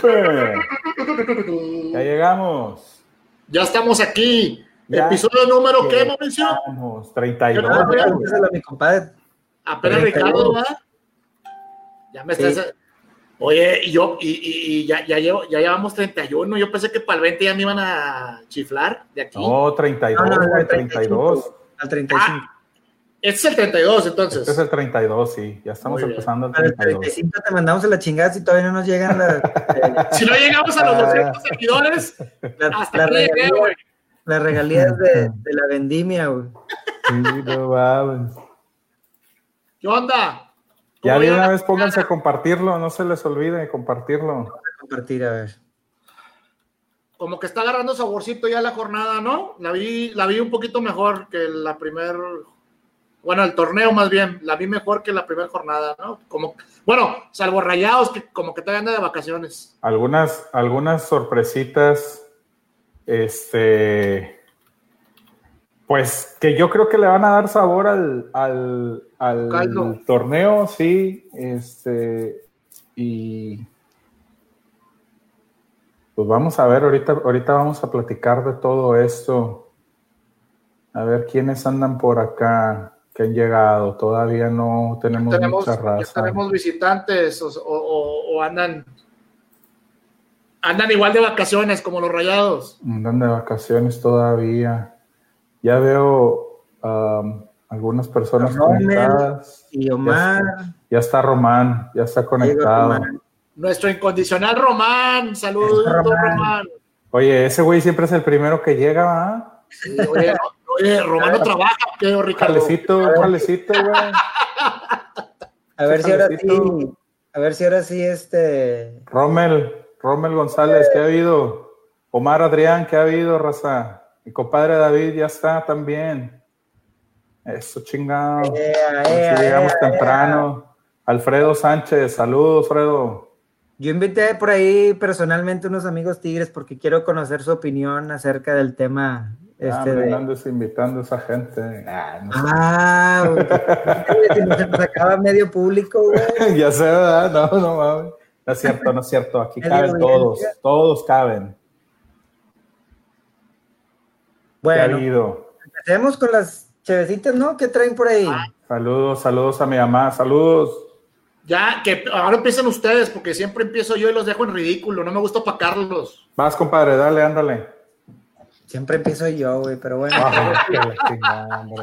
Super. Ya llegamos. Ya estamos aquí. Episodio número qué, Mauricio? Vamos, 32. mi compadre. Apenas Ricardo, ¿verdad? Ya me estás. Oye, y yo, y, y, ya, ya, llevo, ya llevamos 31. Yo pensé que para el 20 ya me iban a chiflar de aquí. No, 32, no, no, no, 32. Al 35. Ah, este es el 32, entonces. Este es el 32, sí. Ya estamos empezando el 32. Al 35 te mandamos a la chingada si todavía no nos llegan las. Eh, si no llegamos a los 200 seguidores, la, hasta la regalía, güey. Las regalías de, de, la vendimia, güey. Sí, no mames. ¿Qué onda? Ya de una vez pónganse a compartirlo, no se les olvide compartirlo. Compartir, a ver. Como que está agarrando saborcito ya la jornada, ¿no? La vi, la vi un poquito mejor que la primer, bueno, el torneo más bien, la vi mejor que la primera jornada, ¿no? Como, bueno, salvo rayados que como que todavía anda de vacaciones. Algunas, algunas sorpresitas, este, pues que yo creo que le van a dar sabor al, al, al torneo, sí. Este, y pues vamos a ver, ahorita, ahorita vamos a platicar de todo esto. A ver quiénes andan por acá que han llegado. Todavía no tenemos, mucha raza. tenemos visitantes o, o, andan andan igual de vacaciones como los rayados. Andan de vacaciones todavía. Ya veo um, algunas personas conectadas. Y Omar. Ya está, Román, ya está conectado. Nuestro incondicional Román. Saludos, Román. Oye, ese güey siempre es el primero que llega, ¿ah? oye, Román no trabaja, pero Ricardo. Jalecito, jalecito, güey. A ver si ahora sí, a ver si ahora sí este. Rommel, Rommel González, ¿qué ha habido? Omar Adrián, ¿qué ha habido, raza? Mi compadre David ya está también. Eso chingado. llegamos temprano. Alfredo Sánchez, saludos, Fredo. Yo invité por ahí personalmente unos amigos tigres porque quiero conocer su opinión acerca del tema. Este ah, de... invitando a esa gente. Ah, no ah si nos acaba medio público, güey. ya sé, ¿verdad? No, no mames. No es cierto, no es cierto. Aquí caben todos, todos caben. Bueno, empecemos con las chevecitas, ¿no? ¿Qué traen por ahí? Saludos, saludos a mi mamá, saludos. Ya, que ahora empiecen ustedes, porque siempre empiezo yo y los dejo en ridículo, no me gusta opacarlos. Vas, compadre, dale, ándale. Siempre empiezo yo, güey, pero bueno.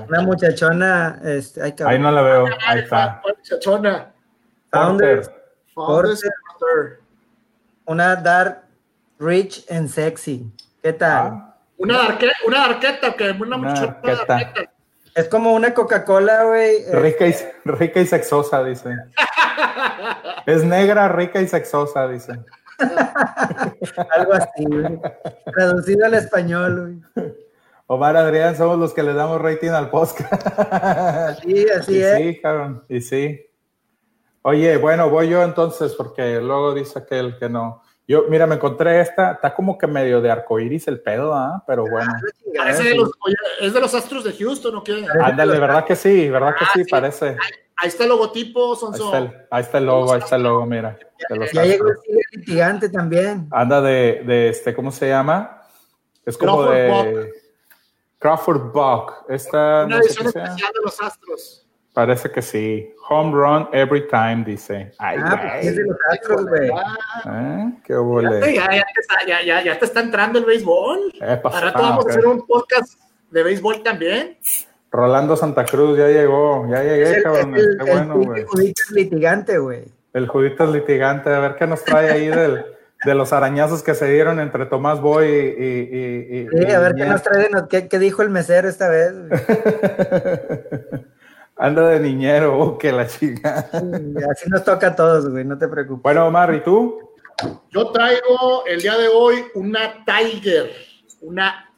Una muchachona, este, ahí no la veo, ahí está. Muchachona. Founder. Founder. Una dark, rich and sexy. ¿Qué tal? Ah. Una arqueta, una arqueta, que una, una Es como una Coca-Cola, güey. Eh. Rica y, rica y sexosa, dice. es negra, rica y sexosa, dice. Algo así, güey. Traducido al español, güey. Omar Adrián, somos los que le damos rating al podcast. Sí, así es. Sí, cabrón, y sí. Oye, bueno, voy yo entonces, porque luego dice aquel que no. Yo, mira, me encontré esta, está como que medio de arcoiris el pedo, ¿ah? Pero bueno. Parece de los, es de los Astros de Houston, ¿no qué? Ándale, verdad que sí, verdad que ah, sí, parece. Ahí, está el logotipo, son, ahí, está el, ahí está el logo, ahí está el logo, mira. Ya, llegó el gigante también. Anda de, de, este, ¿cómo se llama? Es como de Crawford Buck. Esta, Una edición especial de los Astros. Parece que sí. Home run every time, dice. Ay, ah, pues es de los astros, güey. ¿Eh? Qué huele. Ya, ya, ya, ya, ya, te está entrando el béisbol. Ahora vamos a hacer un podcast de béisbol también. Rolando Santa Cruz ya llegó. Ya llegué, cabrón. Qué bueno, güey. El Juditas litigante, güey. El Juditas litigante. A ver qué nos trae ahí del, de los arañazos que se dieron entre Tomás Boy y. y, sí, a ver qué nos trae. ¿Qué, ¿Qué dijo el mesero esta vez? Anda de niñero, oh, que la chica. Así nos toca a todos, güey, no te preocupes. Bueno, Omar, ¿y tú? Yo traigo el día de hoy una Tiger, una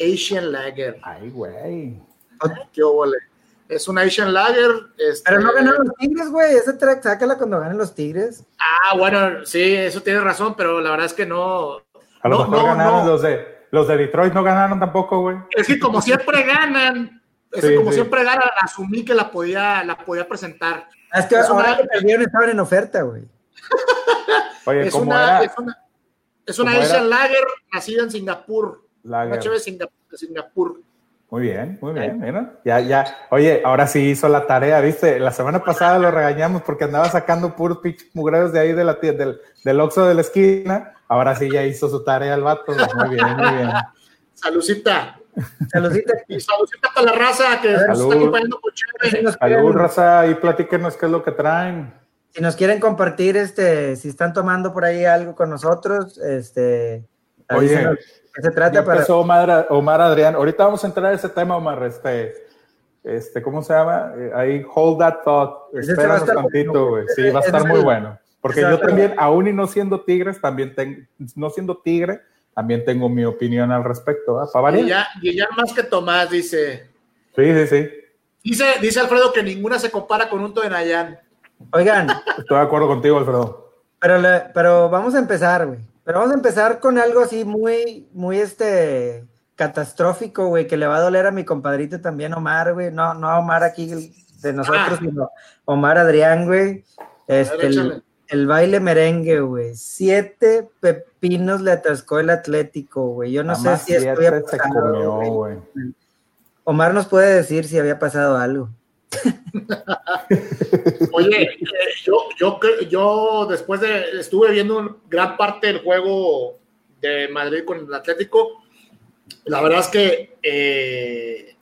Asian Lager. Ay, güey. Qué óvole. Es una Asian Lager. Este... Pero no ganaron los Tigres, güey. Ese track, sácala cuando ganen los Tigres. Ah, bueno, sí, eso tiene razón, pero la verdad es que no. A lo mejor ganaron los de los de Detroit, no ganaron tampoco, güey. Es que como siempre ganan, como siempre asumí que la podía, la podía presentar. Ah, es que ahora que perdieron estaban en oferta, güey. Oye, es, una, es una, es una Asian Lager nacida en Singapur. Lager. Una Singapur. Muy bien, muy bien, mira. Ya, ya. Oye, ahora sí hizo la tarea, ¿viste? La semana pasada lo regañamos porque andaba sacando puros pinches mugreros de ahí de la, del, del Oxxo de la esquina. Ahora sí ya hizo su tarea el vato. Muy bien, muy bien. Saludcita. Saludcita. Y saludcita para la raza que Salud. está acompañando con Salud, raza, y platíquenos qué es lo que traen. Si nos quieren compartir, este, si están tomando por ahí algo con nosotros, este. Oye, se trata para... Omar, Omar Adrián. Ahorita vamos a entrar a ese tema, Omar. Este, este ¿cómo se llama? Eh, ahí, hold that thought. Espéranos tantito, güey. Sí, va a estar muy bueno. Porque yo también, aún y no siendo tigres, también tengo, no siendo tigre, también tengo mi opinión al respecto. Y ya, y ya más que Tomás dice. Sí, sí, sí. Dice, dice Alfredo que ninguna se compara con un Todenayán. Oigan. Estoy de acuerdo contigo, Alfredo. Pero, pero vamos a empezar, güey. Pero vamos a empezar con algo así muy, muy este catastrófico, güey, que le va a doler a mi compadrito también, Omar, güey. No, no a Omar aquí de nosotros, ah. sino Omar Adrián, güey. Este, el, baile merengue, güey. Siete pepinos le atascó el Atlético, güey. Yo no sé si esto había pasado, Omar nos puede decir si había pasado algo. Oye, eh, yo, yo, yo después de, estuve viendo gran parte del juego de Madrid con el Atlético, la verdad es que eh,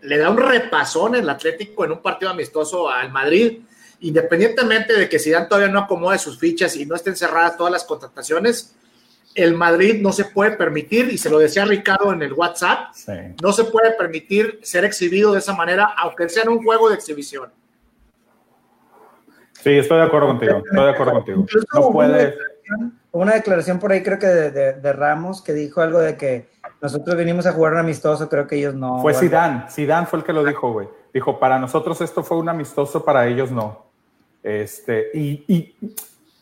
le da un repasón el Atlético en un partido amistoso al Madrid, independientemente de que Zidane todavía no acomode sus fichas y no estén cerradas todas las contrataciones, el Madrid no se puede permitir, y se lo decía Ricardo en el WhatsApp, no se puede permitir ser exhibido de esa manera, aunque sea en un juego de exhibición. Sí, estoy de acuerdo contigo, estoy de acuerdo contigo. No puede... Una declaración por ahí, creo que de, Ramos, que dijo algo de que nosotros vinimos a jugar un amistoso, creo que ellos no. Fue Zidane, Zidane fue el que lo dijo, güey. Dijo, para nosotros esto fue un amistoso, para ellos no. Este, y, y,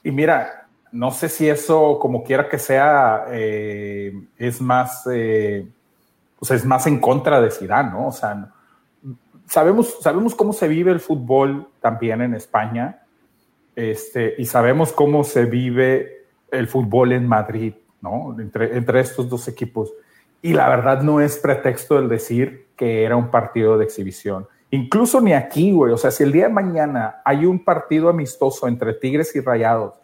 y mira, no sé si eso, como quiera que sea, eh, es más, eh, es más en contra de Zidane, ¿no? O sea, sabemos, sabemos cómo se vive el fútbol también en España, este, y sabemos cómo se vive el fútbol en Madrid, ¿no? Entre, entre estos dos equipos. Y la verdad no es pretexto el decir que era un partido de exhibición. Incluso ni aquí, güey. O sea, si el día de mañana hay un partido amistoso entre Tigres y Rayados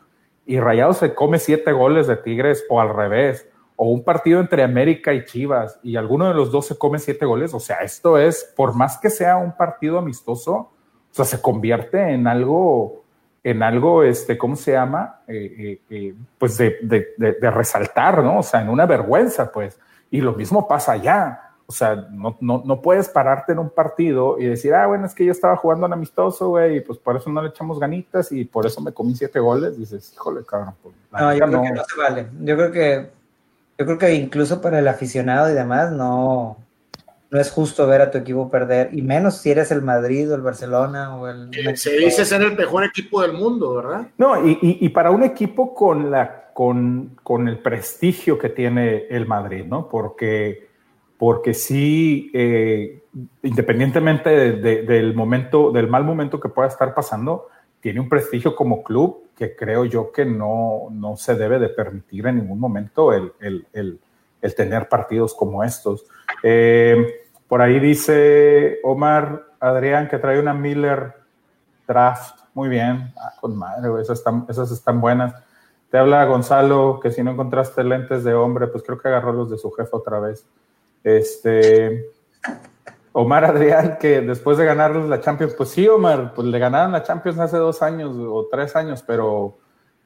y Rayados se come siete goles de Tigres o al revés, o un partido entre América y Chivas y alguno de los dos se come siete goles, o sea, esto es, por más que sea un partido amistoso, o sea, se convierte en algo, en algo, este, ¿cómo se llama? Eh, eh, eh, pues de, de, resaltar, ¿no? O sea, en una vergüenza, pues. Y lo mismo pasa allá. O sea, no, no, no, puedes pararte en un partido y decir, ah, bueno, es que yo estaba jugando en amistoso, güey, y pues por eso no le echamos ganitas y por eso me comí siete goles. Dices, híjole, cabrón. Pues, no, yo creo que no se vale. Yo creo que, yo creo que incluso para el aficionado y demás, no, no es justo ver a tu equipo perder, y menos si eres el Madrid o el Barcelona o el... Se dice ser el mejor equipo del mundo, ¿verdad? No, y, y, y para un equipo con, la, con, con el prestigio que tiene el Madrid, ¿no? Porque porque sí, eh, independientemente del momento, del mal momento que pueda estar pasando, tiene un prestigio como club que creo yo que no, no se debe de permitir en ningún momento el, el, el, tener partidos como estos. Eh, por ahí dice Omar Adrián que trae una Miller Draft. Muy bien, ah, con madre, esas están, esas están buenas. Te habla Gonzalo que si no encontraste lentes de hombre, pues creo que agarró los de su jefe otra vez. Este, Omar Adrián, que después de ganarles la Champions, pues sí, Omar, pues le ganaron la Champions hace dos años o tres años, pero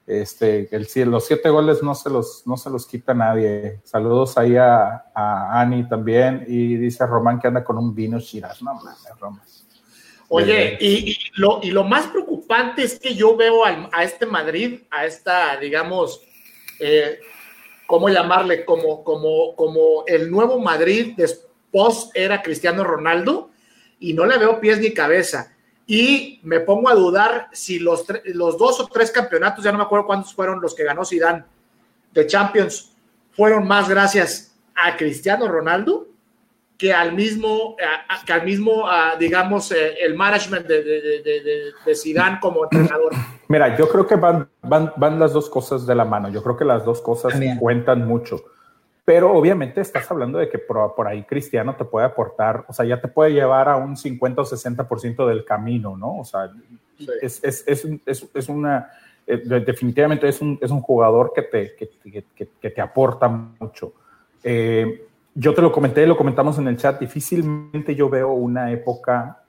este, el, los siete goles no se los, no se los quita nadie. Saludos ahí a, a Ani también, y dice Román que anda con un vino Shiraz. No mames, Román. Oye, y, lo, y lo más preocupante es que yo veo a este Madrid, a esta, digamos, eh, ¿cómo llamarle? Como, como, como el nuevo Madrid después era Cristiano Ronaldo y no le veo pies ni cabeza. Y me pongo a dudar si los, los dos o tres campeonatos, ya no me acuerdo cuántos fueron los que ganó Zidane de Champions, fueron más gracias a Cristiano Ronaldo que al mismo, que al mismo digamos, eh, el management de, de, de, Zidane como entrenador? Mira, yo creo que van, van, van las dos cosas de la mano. Yo creo que las dos cosas cuentan mucho. Pero obviamente estás hablando de que por, ahí Cristiano te puede aportar, o sea, ya te puede llevar a un 50 o 60% del camino, ¿no? O sea, es, es, es, es, una, eh, definitivamente es un, es un jugador que te, que, que, que te aporta mucho. Eh, yo te lo comenté, lo comentamos en el chat, difícilmente yo veo una época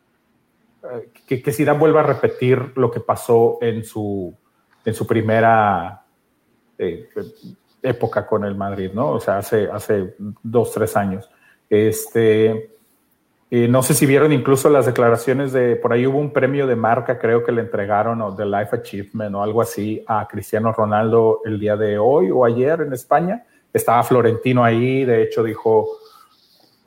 eh, que, que Zidane vuelva a repetir lo que pasó en su, en su primera eh, época con el Madrid, ¿no? O sea, hace, hace dos, tres años. Este, eh, no sé si vieron incluso las declaraciones de, por ahí hubo un premio de marca, creo que le entregaron, o de Life Achievement o algo así, a Cristiano Ronaldo el día de hoy o ayer en España estaba Florentino ahí, de hecho dijo,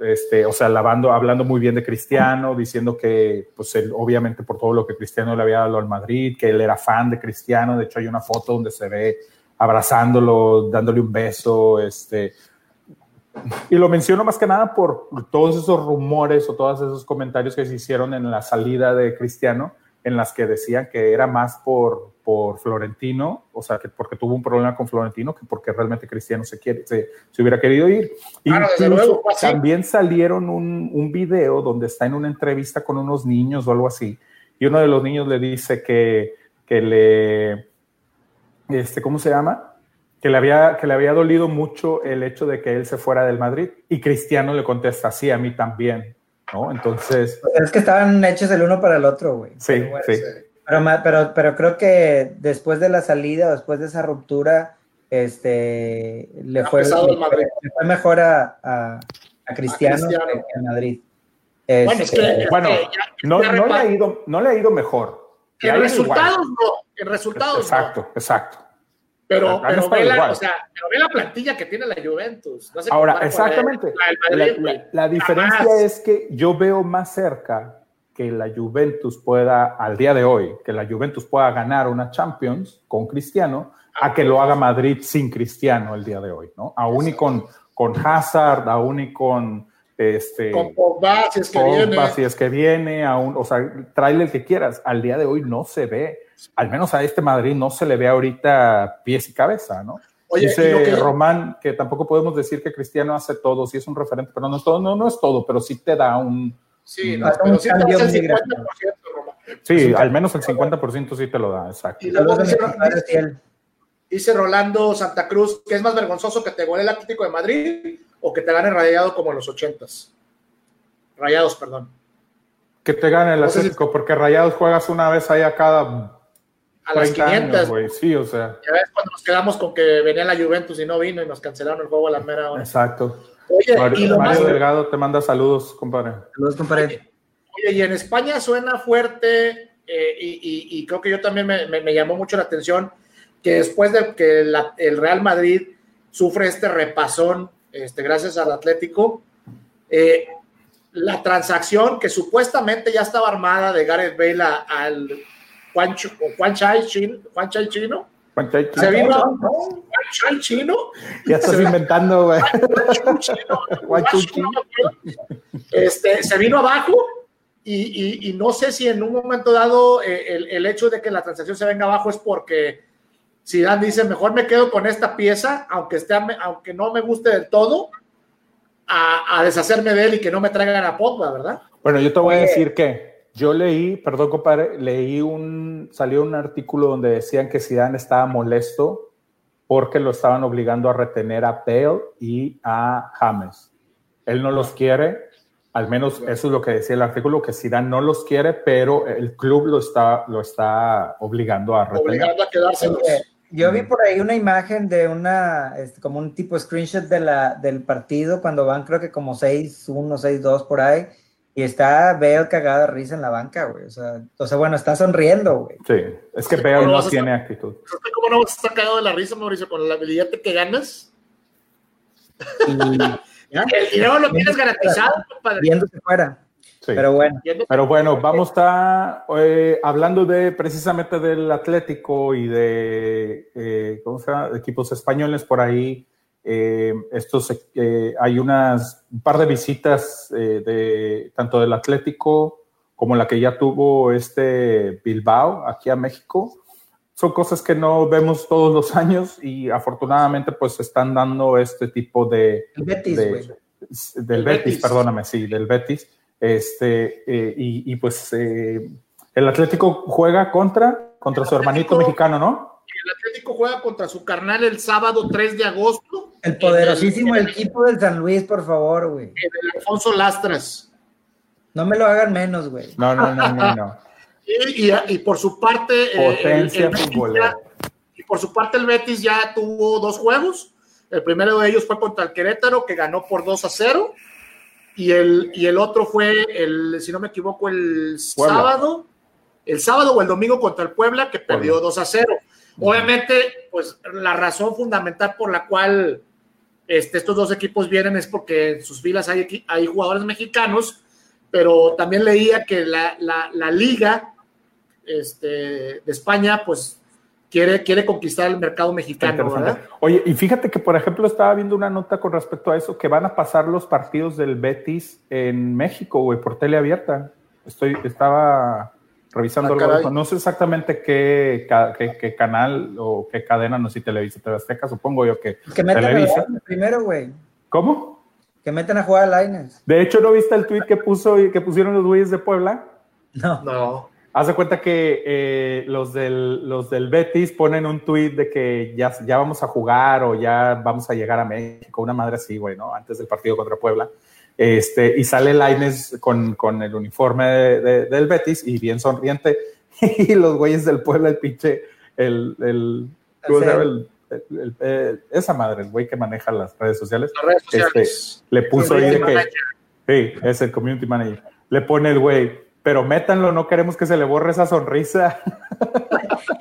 este, o sea, lavando, hablando muy bien de Cristiano, diciendo que, pues él, obviamente por todo lo que Cristiano le había dado al Madrid, que él era fan de Cristiano, de hecho hay una foto donde se ve abrazándolo, dándole un beso, este, y lo menciono más que nada por todos esos rumores o todos esos comentarios que se hicieron en la salida de Cristiano, en las que decían que era más por, por Florentino, o sea, que porque tuvo un problema con Florentino, que porque realmente Cristiano se, quiere, se, hubiera querido ir. Incluso también salieron un, un, video donde está en una entrevista con unos niños o algo así, y uno de los niños le dice que, que le, este, ¿cómo se llama? Que le, había, que le había dolido mucho el hecho de que él se fuera del Madrid, y Cristiano le contesta, sí, a mí también, ¿no? Entonces... Es que estaban hechos el uno para el otro, güey. Sí, sí. Pero, pero, pero creo que después de la salida, después de esa ruptura, este, le, fue, fue, mejor a, a, a Cristiano, que a Madrid. bueno, es que, bueno no, no, le ha ido, no le ha ido mejor. En resultados no, en resultados exacto, no. Exacto, Pero, pero, ve la, o sea, pero ve la plantilla que tiene la Juventus. No Ahora, exactamente. La, la, la, diferencia es que yo veo más cerca que la Juventus pueda, al día de hoy, que la Juventus pueda ganar una Champions con Cristiano, a que lo haga Madrid sin Cristiano el día de hoy, ¿no? Aún y con, con Hazard, aún y con este con Pogba, si es que viene, si es que viene, aún, o sea, tráele el que quieras. Al día de hoy no se ve, al menos a este Madrid no se le ve ahorita pies y cabeza, ¿no? Oye, Dice Román que tampoco podemos decir que Cristiano hace todo, sí es un referente, pero no es todo, no, no es todo, pero sí te da un, Sí, no, pero sí el 50%, Sí, al menos el 50% sí te lo da, exacto. Y luego dice, Rolando Santa Cruz, que es más vergonzoso que te gole el Atlético de Madrid o que te gane Rayado como en los 80s. Rayados, perdón. Que te gane el Atlético, porque Rayados juegas una vez ahí a cada a las 500. sí, o sea. Ya ves cuando nos quedamos con que venía la Juventus y no vino y nos cancelaron el juego a la mera hora. Exacto. Oye, Mario, Delgado te manda saludos, compadre. Saludos, compadre. Oye, y en España suena fuerte, eh, y, creo que yo también me, llamó mucho la atención que después de que el Real Madrid sufre este repasón, este, gracias al Atlético, eh, la transacción que supuestamente ya estaba armada de Gareth Bale al Juan, Juan Chai Chino, Juan Chai Chino se vino chino. Ya estás inventando, güey. Este, se vino abajo y, y, no sé si en un momento dado eh, el, el, hecho de que la transacción se venga abajo es porque Dan dice, mejor me quedo con esta pieza, aunque, esté, aunque no me guste del todo, a, a deshacerme de él y que no me traigan a Pogba, ¿verdad? Bueno, yo te voy a decir que yo leí, perdón compadre, leí un, salió un artículo donde decían que Zidane estaba molesto porque lo estaban obligando a retener a Bale y a James. Él no los quiere, al menos eso es lo que decía el artículo, que Zidane no los quiere, pero el club lo está, lo está obligando a retener. Obligando a quedarse. Yo vi por ahí una imagen de una, este, como un tipo screenshot de la, del partido cuando van creo que como 6-1, 6-2 por ahí y está Bale cagado de risa en la banca, güey. O sea, o sea, bueno, está sonriendo, güey. Sí, es que Bale no, tiene actitud. ¿Cómo no vas a estar cagado de la risa, Mauricio, con la habilidad que ganas? El dinero lo tienes garantizado, compadre. Viéndose fuera. Sí. Pero bueno. Pero bueno, vamos a estar eh, hablando de precisamente del Atlético y de, eh, ¿cómo se llama? equipos españoles por ahí. Eh, estos, eh, hay unas, un par de visitas eh, de, tanto del Atlético como la que ya tuvo este Bilbao aquí a México. Son cosas que no vemos todos los años y afortunadamente pues están dando este tipo de... El Betis, del Betis, perdóname, sí, del Betis. Este, y, y, pues el Atlético juega contra, contra su hermanito mexicano, ¿no? El Atlético juega contra su carnal el sábado 3 de agosto. El poderosísimo equipo del San Luis, por favor, güey. El Alfonso Lastras. No me lo hagan menos, güey. No, no, no, no, no. y, y, por su parte. Eh, Potencia futbolera. Y por su parte, el Betis ya tuvo dos juegos. El primero de ellos fue contra el Querétaro, que ganó por 2 a 0. Y el, y el otro fue, el, si no me equivoco, el sábado el sábado o el domingo contra el Puebla, que perdió 2 a 0. Obviamente, pues la razón fundamental por la cual este, estos dos equipos vienen es porque en sus filas hay, hay jugadores mexicanos, pero también leía que la, liga este, de España, pues quiere, quiere conquistar el mercado mexicano. ¿verdad? Oye, y fíjate que, por ejemplo, estaba viendo una nota con respecto a eso, que van a pasar los partidos del Betis en México, güey, por tele abierta. Estoy, estaba revisando ah, no sé exactamente qué, qué, canal o qué cadena, no sé si Televisa, TV Azteca, supongo yo que, que Televisa. primero, güey. ¿Cómo? Que meten a jugar a Lines. De hecho, ¿no viste el tweet que puso que pusieron los güeyes de Puebla? No. No. Haz de cuenta que eh, los, del, los del Betis ponen un tweet de que ya, ya vamos a jugar o ya vamos a llegar a México, una madre así, güey, ¿no? Antes del partido contra Puebla. Este, y sale Laines con, con el uniforme del Betis y bien sonriente. y los güeyes del pueblo, el pinche, el, el, el, esa madre, el güey que maneja las redes sociales, Este, le puso ahí de que, sí, es el community manager, le pone el güey, pero métanlo, no queremos que se le borre esa sonrisa.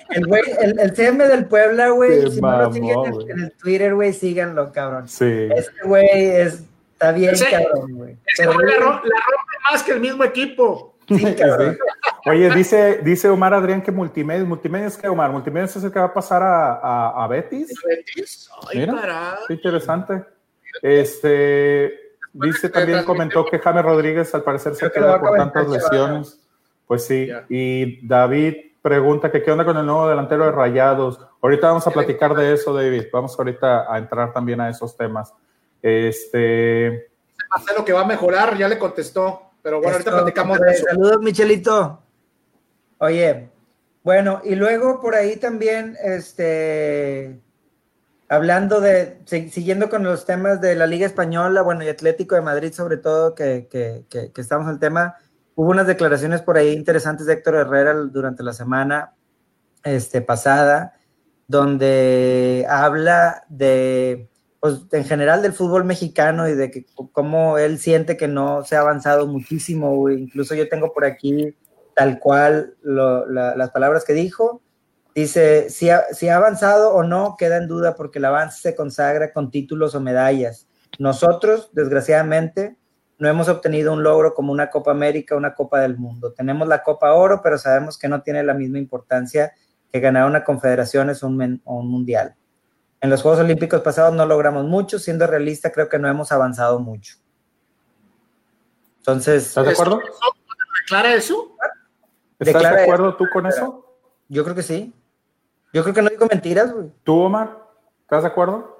El güey, el, el CM del Puebla, güey, si no lo siguen en, en, el Twitter, güey, síganlo, cabrón. Sí. Este güey es Está bien, cabrón, güey. la, rompe, más que el mismo equipo. Sí, cabrón. Oye, dice, dice Omar Adrián que Multimedia, Multimedia es que Omar, Multimedia es el que va a pasar a, a, a Betis. Betis? Ay, Mira, qué interesante. Este, dice también comentó que James Rodríguez al parecer se queda por tantas lesiones. Pues sí, y David pregunta que qué onda con el nuevo delantero de Rayados. Ahorita vamos a platicar de eso, David. Vamos ahorita a entrar también a esos temas. Este. lo que va a mejorar, ya le contestó. Pero bueno, ahorita platicamos de eso. Saludos, Michelito. Oye, bueno, y luego por ahí también, este, hablando de, siguiendo con los temas de la Liga Española, bueno, y Atlético de Madrid sobre todo, que, que, que, que estamos en el tema, hubo unas declaraciones por ahí interesantes de Héctor Herrera durante la semana este, pasada, donde habla de pues en general del fútbol mexicano y de que cómo él siente que no se ha avanzado muchísimo, incluso yo tengo por aquí tal cual las palabras que dijo, dice, si ha, avanzado o no, queda en duda porque el avance se consagra con títulos o medallas. Nosotros, desgraciadamente, no hemos obtenido un logro como una Copa América, una Copa del Mundo. Tenemos la Copa Oro, pero sabemos que no tiene la misma importancia que ganar una confederación o un, o un mundial. En los Juegos Olímpicos pasados no logramos mucho, siendo realista creo que no hemos avanzado mucho. Entonces... ¿Estás de acuerdo? ¿Declara eso? ¿Estás de acuerdo tú con eso? Yo creo que sí. Yo creo que no digo mentiras, güey. ¿Tú, Omar? ¿Estás de acuerdo?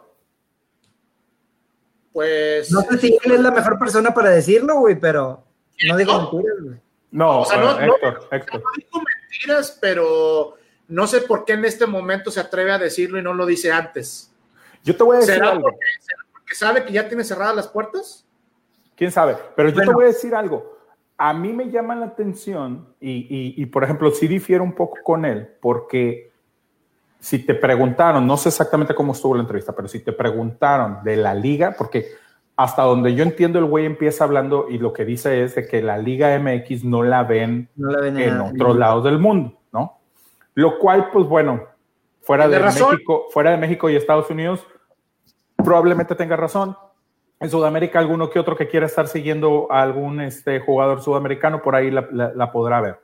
Pues... No sé si él es la mejor persona para decirlo, güey, pero no digo mentiras, güey. No, o sea, no, Héctor, Héctor. no digo mentiras, pero no sé por qué en este momento se atreve a decirlo y no lo dice antes. Yo te voy a decir ¿Será algo. Porque, sabe que ya tiene cerradas las puertas? ¿Quién sabe? Pero yo te voy a decir algo. A mí me llama la atención y, por ejemplo, sí difiero un poco con él porque si te preguntaron, no sé exactamente cómo estuvo la entrevista, pero si te preguntaron de la liga, porque hasta donde yo entiendo el güey empieza hablando y lo que dice es de que la Liga MX no la ven, en otros lados del mundo. Lo cual, pues bueno, fuera de, México, fuera de México y Estados Unidos, probablemente tenga razón. En Sudamérica, alguno que otro que quiera estar siguiendo a algún este, jugador sudamericano, por ahí la, podrá ver.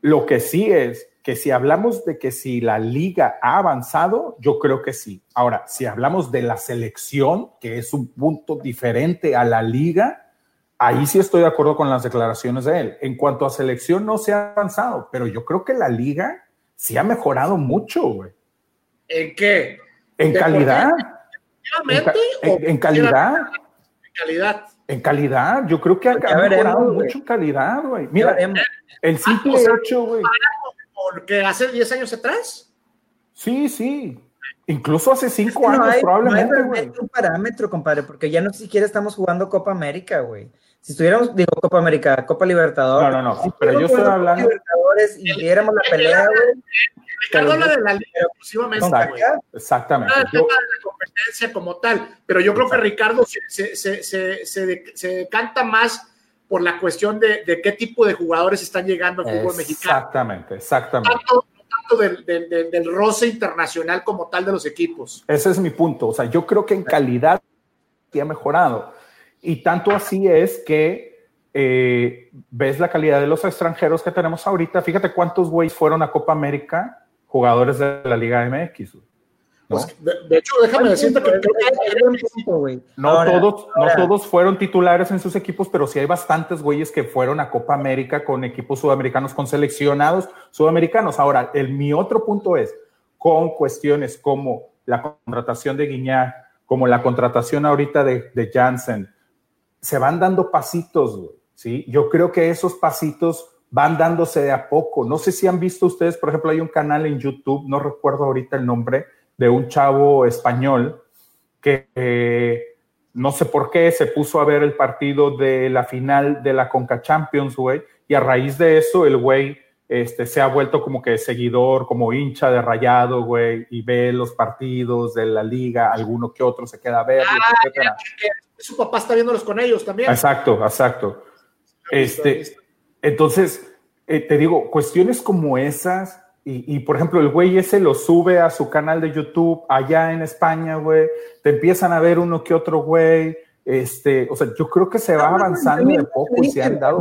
Lo que sí es que si hablamos de que si la liga ha avanzado, yo creo que sí. Ahora, si hablamos de la selección, que es un punto diferente a la liga, ahí sí estoy de acuerdo con las declaraciones de él. En cuanto a selección, no se ha avanzado, pero yo creo que la liga sí ha mejorado mucho, güey. ¿En qué? En calidad. En, en, calidad. En calidad. En calidad, yo creo que ha, mejorado mucho en calidad, güey. Mira, el simple ah, hecho, güey. ¿Porque hace 10 años atrás? Sí, sí. Incluso hace 5 años, probablemente, güey. No hay un parámetro, compadre, porque ya no siquiera estamos jugando Copa América, güey. Si estuviéramos, digo, Copa América, Copa Libertadores. No, no, no, pero yo estoy hablando. Libertadores y diéramos la pelea, güey. Ricardo habla de la liga exclusivamente. exactamente. No yo, de competencia como tal, pero yo creo que Ricardo se, se, se, se, decanta más por la cuestión de, de, qué tipo de jugadores están llegando al fútbol mexicano. Exactamente, exactamente. Tanto, tanto del, del, del, roce internacional como tal de los equipos. Ese es mi punto. O sea, yo creo que en calidad ha mejorado. Y tanto así es que eh, ves la calidad de los extranjeros que tenemos ahorita. Fíjate cuántos güeyes fueron a Copa América, jugadores de la Liga MX. Pues, de, hecho, déjame decirte que, no, todos, no todos fueron titulares en sus equipos, pero sí hay bastantes güeyes que fueron a Copa América con equipos sudamericanos, con seleccionados sudamericanos. Ahora, el, mi otro punto es, con cuestiones como la contratación de Guiñac, como la contratación ahorita de, de Janssen, se van dando pasitos, ¿sí? Yo creo que esos pasitos van dándose de a poco. No sé si han visto ustedes, por ejemplo, hay un canal en YouTube, no recuerdo ahorita el nombre, de un chavo español que eh, no sé por qué se puso a ver el partido de la final de la Conca Champions, güey, y a raíz de eso el güey este, se ha vuelto como que seguidor, como hincha de rayado, güey, y ve los partidos de la liga, alguno que otro se queda a ver, ah, su papá está viéndolos con ellos también. Exacto, exacto. Este, entonces, eh, te digo, cuestiones como esas, y, por ejemplo, el güey ese lo sube a su canal de YouTube allá en España, güey, te empiezan a ver uno que otro güey, este, o sea, yo creo que se va avanzando de poco y se han dado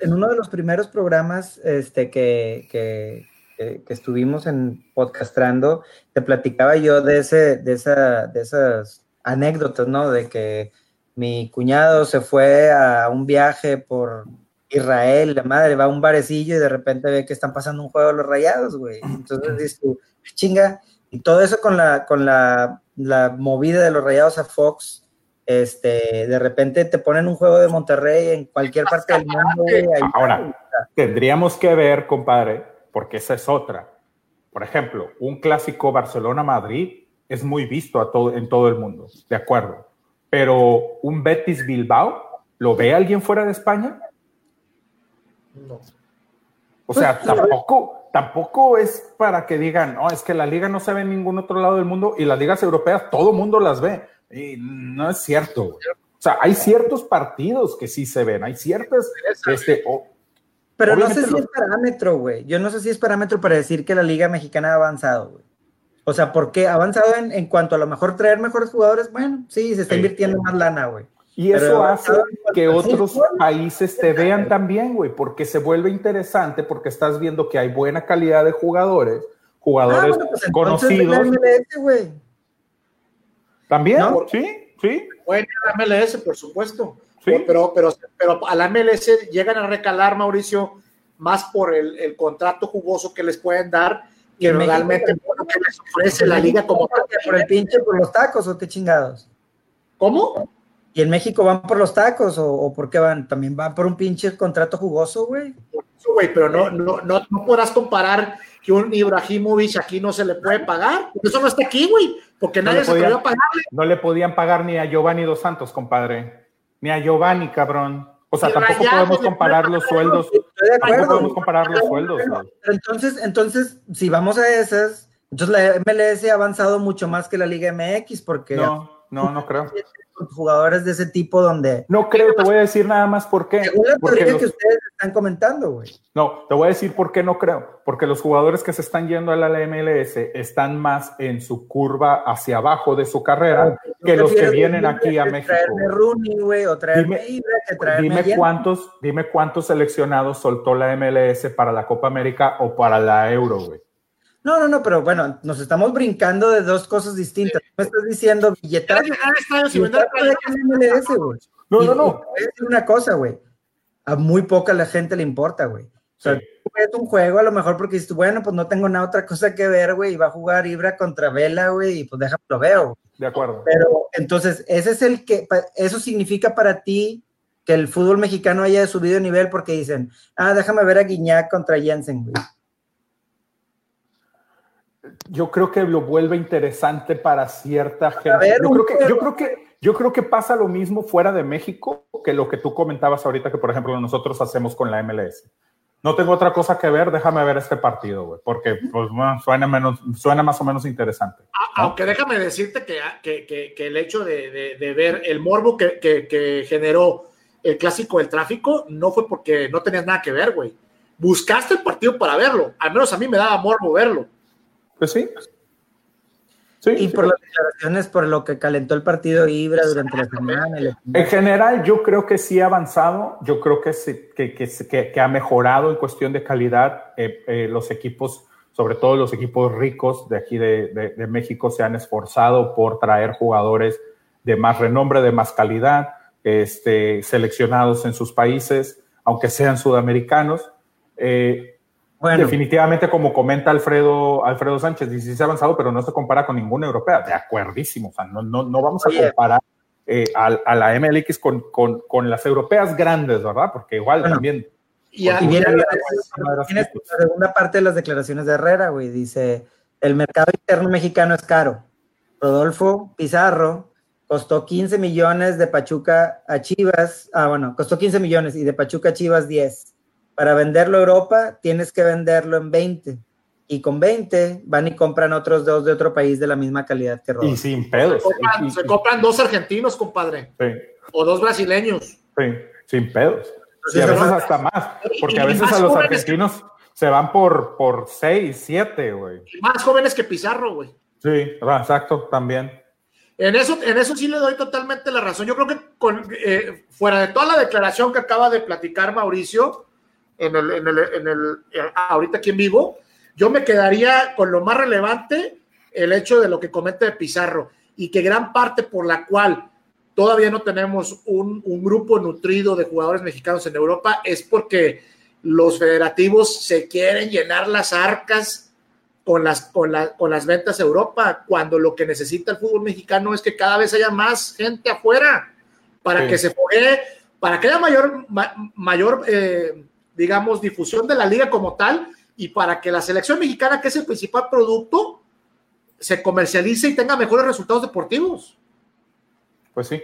En uno de los primeros programas este, que, que, que, estuvimos en podcastrando, te platicaba yo de, ese, de, esa, de esas anécdotas, ¿no? De que mi cuñado se fue a un viaje por Israel, la madre va a un barecillo y de repente ve que están pasando un juego de los rayados, güey. Entonces dices tú, chinga, y todo eso con la, con la, movida de los rayados a Fox, este, de repente te ponen un juego de Monterrey en cualquier parte del mundo. Ahora, tendríamos que ver, compadre, porque esa es otra. Por ejemplo, un clásico Barcelona-Madrid es muy visto a todo, en todo el mundo, de acuerdo pero un Betis Bilbao, ¿lo ve alguien fuera de España? No. O sea, pues, tampoco, tampoco es para que digan, no, es que la liga no se ve en ningún otro lado del mundo y las ligas europeas todo el mundo las ve. Y no es cierto. O sea, hay ciertos partidos que sí se ven, hay ciertas, este, pero no sé si es parámetro, güey. Yo no sé si es parámetro para decir que la liga mexicana ha avanzado, güey. O sea, porque ha avanzado en, en, cuanto a lo mejor traer mejores jugadores, bueno, sí, se está invirtiendo más lana, güey. Y eso hace que otros países te vean también, güey, porque se vuelve interesante, porque estás viendo que hay buena calidad de jugadores, jugadores ah, pues conocidos. MLS, también, sí, sí. Bueno, la MLS, por supuesto. Sí. Pero, pero, pero a la MLS llegan a recalar, Mauricio, más por el, el contrato jugoso que les pueden dar y realmente lo que les ofrece la liga como por el pinche por los tacos o qué chingados. ¿Cómo? ¿Y en México van por los tacos o, o por qué van? ¿También van por un pinche contrato jugoso, güey? güey, pero no, no, no, no podrás comparar que un Ibrahimovic aquí no se le puede pagar. Eso no está aquí, güey, porque nadie se podía pagarle. No le podían pagar ni a Giovanni Dos Santos, compadre. Ni a Giovanni, cabrón. O sea, tampoco podemos comparar los sueldos. Tampoco podemos comparar los sueldos. entonces, entonces, si vamos a esas, entonces la MLS ha avanzado mucho más que la Liga MX porque... No, no, no creo. Jugadores de ese tipo donde... No creo, te voy a decir nada más por qué. Según la teoría que ustedes están comentando, güey. No, te voy a decir por qué no creo. Porque los jugadores que se están yendo a la MLS están más en su curva hacia abajo de su carrera que los que vienen aquí a México. Traerme Rooney, güey, o traerme dime, dime cuántos, dime cuántos seleccionados soltó la MLS para la Copa América o para la Euro, güey. No, no, no, pero bueno, nos estamos brincando de dos cosas distintas. Me estás diciendo billetazo. No, no, no. Voy a decir una cosa, güey. A muy poca la gente le importa, güey. O sea, es un juego a lo mejor porque dices, bueno, pues no tengo nada otra cosa que ver, güey, y va a jugar Ibra contra Vela, güey, y pues déjame lo veo. De acuerdo. Pero entonces, ese es el que, eso significa para ti que el fútbol mexicano haya subido de nivel porque dicen, ah, déjame ver a Guiñac contra Jensen, güey yo creo que lo vuelve interesante para cierta gente. Yo creo, que, yo, creo que, yo creo que pasa lo mismo fuera de México que lo que tú comentabas ahorita, que por ejemplo nosotros hacemos con la MLS. No tengo otra cosa que ver, déjame ver este partido, güey, porque pues, suena, menos, suena más o menos interesante. Aunque déjame decirte que, que, que el hecho de, de, ver el morbo que, generó el clásico del tráfico no fue porque no tenías nada que ver, güey. Buscaste el partido para verlo. Al menos a mí me daba morbo verlo. Pues sí. y por las declaraciones, por lo que calentó el partido Ibra durante la semana. En general, yo creo que sí ha avanzado, yo creo que, que, que, que ha mejorado en cuestión de calidad. Eh, eh, los equipos, sobre todo los equipos ricos de aquí de, de, México, se han esforzado por traer jugadores de más renombre, de más calidad, este, seleccionados en sus países, aunque sean sudamericanos. Eh, Definitivamente, como comenta Alfredo, Alfredo Sánchez, dice, se ha avanzado, pero no se compara con ninguna europea. De acuerdísimo. O sea, no, no, no vamos a comparar eh, a, la MLX con, con, con, las europeas grandes, ¿verdad? Porque igual también. Y, viene la, la, segunda parte de las declaraciones de Herrera, güey. Dice: el mercado interno mexicano es caro. Rodolfo Pizarro costó 15 millones de Pachuca a Chivas. Ah, bueno, costó 15 millones y de Pachuca a Chivas 10 para venderlo a Europa tienes que venderlo en 20. Y con 20 van y compran otros dos de otro país de la misma calidad que Rodolfo. Y sin pedos. Se compran, dos argentinos, compadre. Sí. O dos brasileños. Sí, sin pedos. y a veces hasta más. Porque a veces a los argentinos se van por, por 6, 7, güey. Más jóvenes que Pizarro, güey. Sí, exacto, también. En eso, en eso sí le doy totalmente la razón. Yo creo que con, eh, fuera de toda la declaración que acaba de platicar Mauricio, en el, en el, en el, ahorita aquí en vivo, yo me quedaría con lo más relevante, el hecho de lo que comete de Pizarro, y que gran parte por la cual todavía no tenemos un, un grupo nutrido de jugadores mexicanos en Europa es porque los federativos se quieren llenar las arcas con las, con, la, con las ventas a Europa, cuando lo que necesita el fútbol mexicano es que cada vez haya más gente afuera para que se fogue, para que haya mayor, mayor eh, digamos, difusión de la liga como tal y para que la selección mexicana, que es el principal producto, se comercialice y tenga mejores resultados deportivos. Pues sí.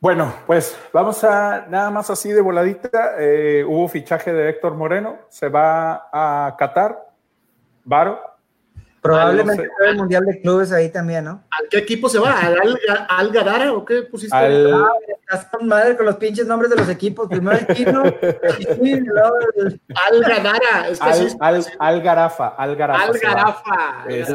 Bueno, pues vamos a nada más así de voladita. Eh, hubo fichaje de Héctor Moreno, se va a Qatar. Varo, Probablemente el Mundial de Clubes ahí también, ¿no? ¿A qué equipo se va? ¿Al, al, Gadara o qué pusiste? Al... Ah, estás con madre con los pinches nombres de los equipos. Primero el Chino, Al Gadara. Es que al, al, Garafa. Al Garafa. Al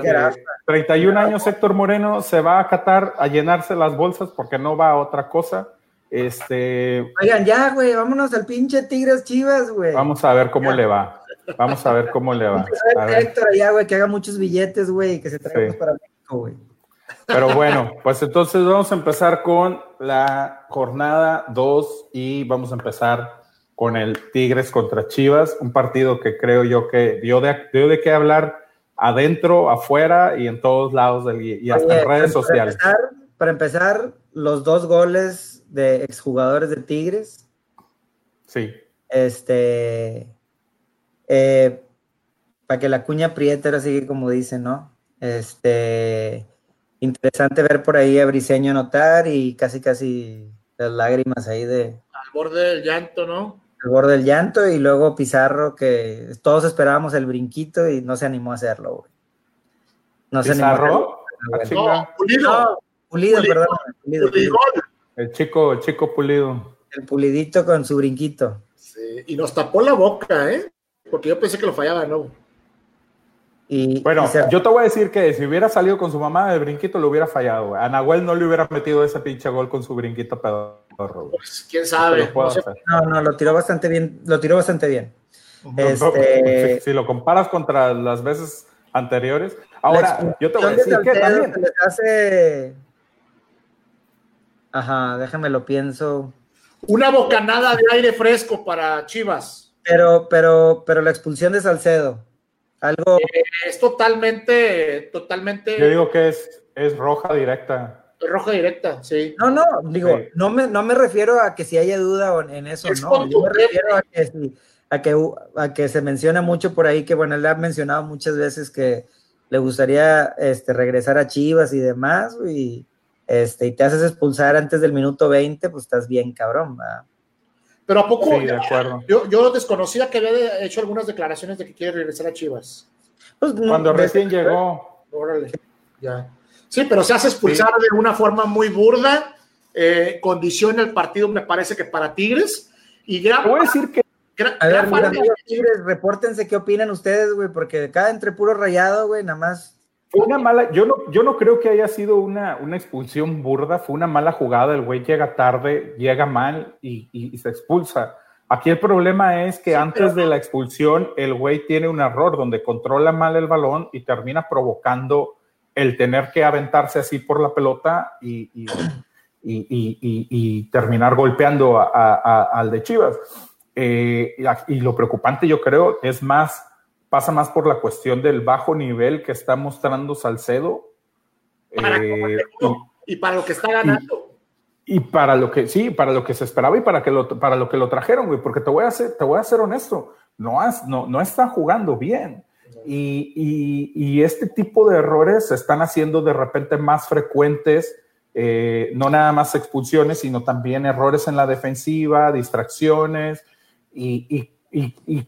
Garafa. 31 este, años Héctor Moreno se va a Qatar a llenarse las bolsas porque no va a otra cosa. Este. Oigan, ya, güey, vámonos al pinche Tigres Chivas, güey. Vamos a ver cómo le va. Vamos a ver cómo le va. A ver. Héctor allá, güey, que haga muchos billetes, güey, que se traiga para México, güey. Pero bueno, pues entonces vamos a empezar con la jornada 2 y vamos a empezar con el Tigres contra Chivas, un partido que creo yo que dio de, dio de qué hablar adentro, afuera y en todos lados del, y hasta en redes sociales. para empezar, los dos goles de exjugadores de Tigres. Sí. Este, eh, para que la cuña apriete, ahora sí como dicen, ¿no? Este, interesante ver por ahí a Briseño anotar y casi, casi las lágrimas ahí de... Al borde del llanto, ¿no? Al borde del llanto y luego Pizarro, que todos esperábamos el brinquito y no se animó a hacerlo, güey. No se animó a hacerlo. No, Pulido. Pulido, perdón. Pulido, El chico, el chico pulido. El pulidito con su brinquito. Sí, y nos tapó la boca, ¿eh? Porque yo pensé que lo fallaba, ¿no? Y, bueno, yo te voy a decir que si hubiera salido con su mamá de brinquito, lo hubiera fallado. A Nahuel no le hubiera metido ese pinche gol con su brinquito pedorro. Pues, quién sabe. No, no, lo tiró bastante bien. Lo tiró bastante bien. Este, si, lo comparas contra las veces anteriores. Ahora, yo te voy a decir que también. hace... Ajá, déjame lo pienso. Una bocanada de aire fresco para Chivas. Pero, pero, pero la expulsión de Salcedo. Algo. Eh, es totalmente, totalmente. Yo digo que es, es roja directa. Roja directa, sí. No, no, digo, no, me, no me refiero a que si haya duda en eso, no. Yo me refiero a que, a que, a que se menciona mucho por ahí, que bueno, le ha mencionado muchas veces que le gustaría este, regresar a Chivas y demás, y, este, y te haces expulsar antes del minuto 20, pues estás bien cabrón, Pero a poco, Yo, yo desconocía que había hecho algunas declaraciones de que quiere regresar a Chivas. Pues, Cuando recién llegó. Órale, ya. Sí, pero se hace expulsar de una forma muy burda, eh, condiciona el partido, me parece que para Tigres. Y ya. Voy a decir que. a ver, Tigres, repórtense qué opinan ustedes, güey, porque cada entre puro rayado, güey, nada más. Una mala, yo no, yo no creo que haya sido una, una expulsión burda, fue una mala jugada, el güey llega tarde, llega mal y, y, se expulsa. Aquí el problema es que antes de la expulsión el güey tiene un error donde controla mal el balón y termina provocando el tener que aventarse así por la pelota y, y terminar golpeando al de Chivas. Eh, y lo preocupante yo creo es más, pasa más por la cuestión del bajo nivel que está mostrando Salcedo. Eh, y, para lo que está ganando. Y, para lo que, sí, para lo que se esperaba y para, que lo, para lo que lo trajeron, güey, porque te voy a ser, te voy a ser honesto, no, no, no está jugando bien. Y, este tipo de errores se están haciendo de repente más frecuentes, eh, no nada más expulsiones, sino también errores en la defensiva, distracciones, y,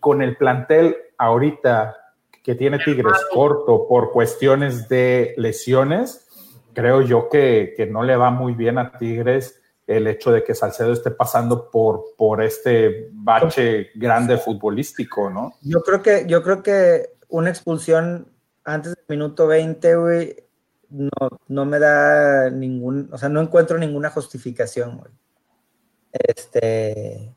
con el plantel ahorita que tiene Tigres corto por cuestiones de lesiones, creo yo que, que, no le va muy bien a Tigres el hecho de que Salcedo esté pasando por, por este bache grande futbolístico, ¿no? Yo creo que, yo creo que una expulsión antes del minuto 20, güey, no, no me da ningún, o sea, no encuentro ninguna justificación, güey. Este.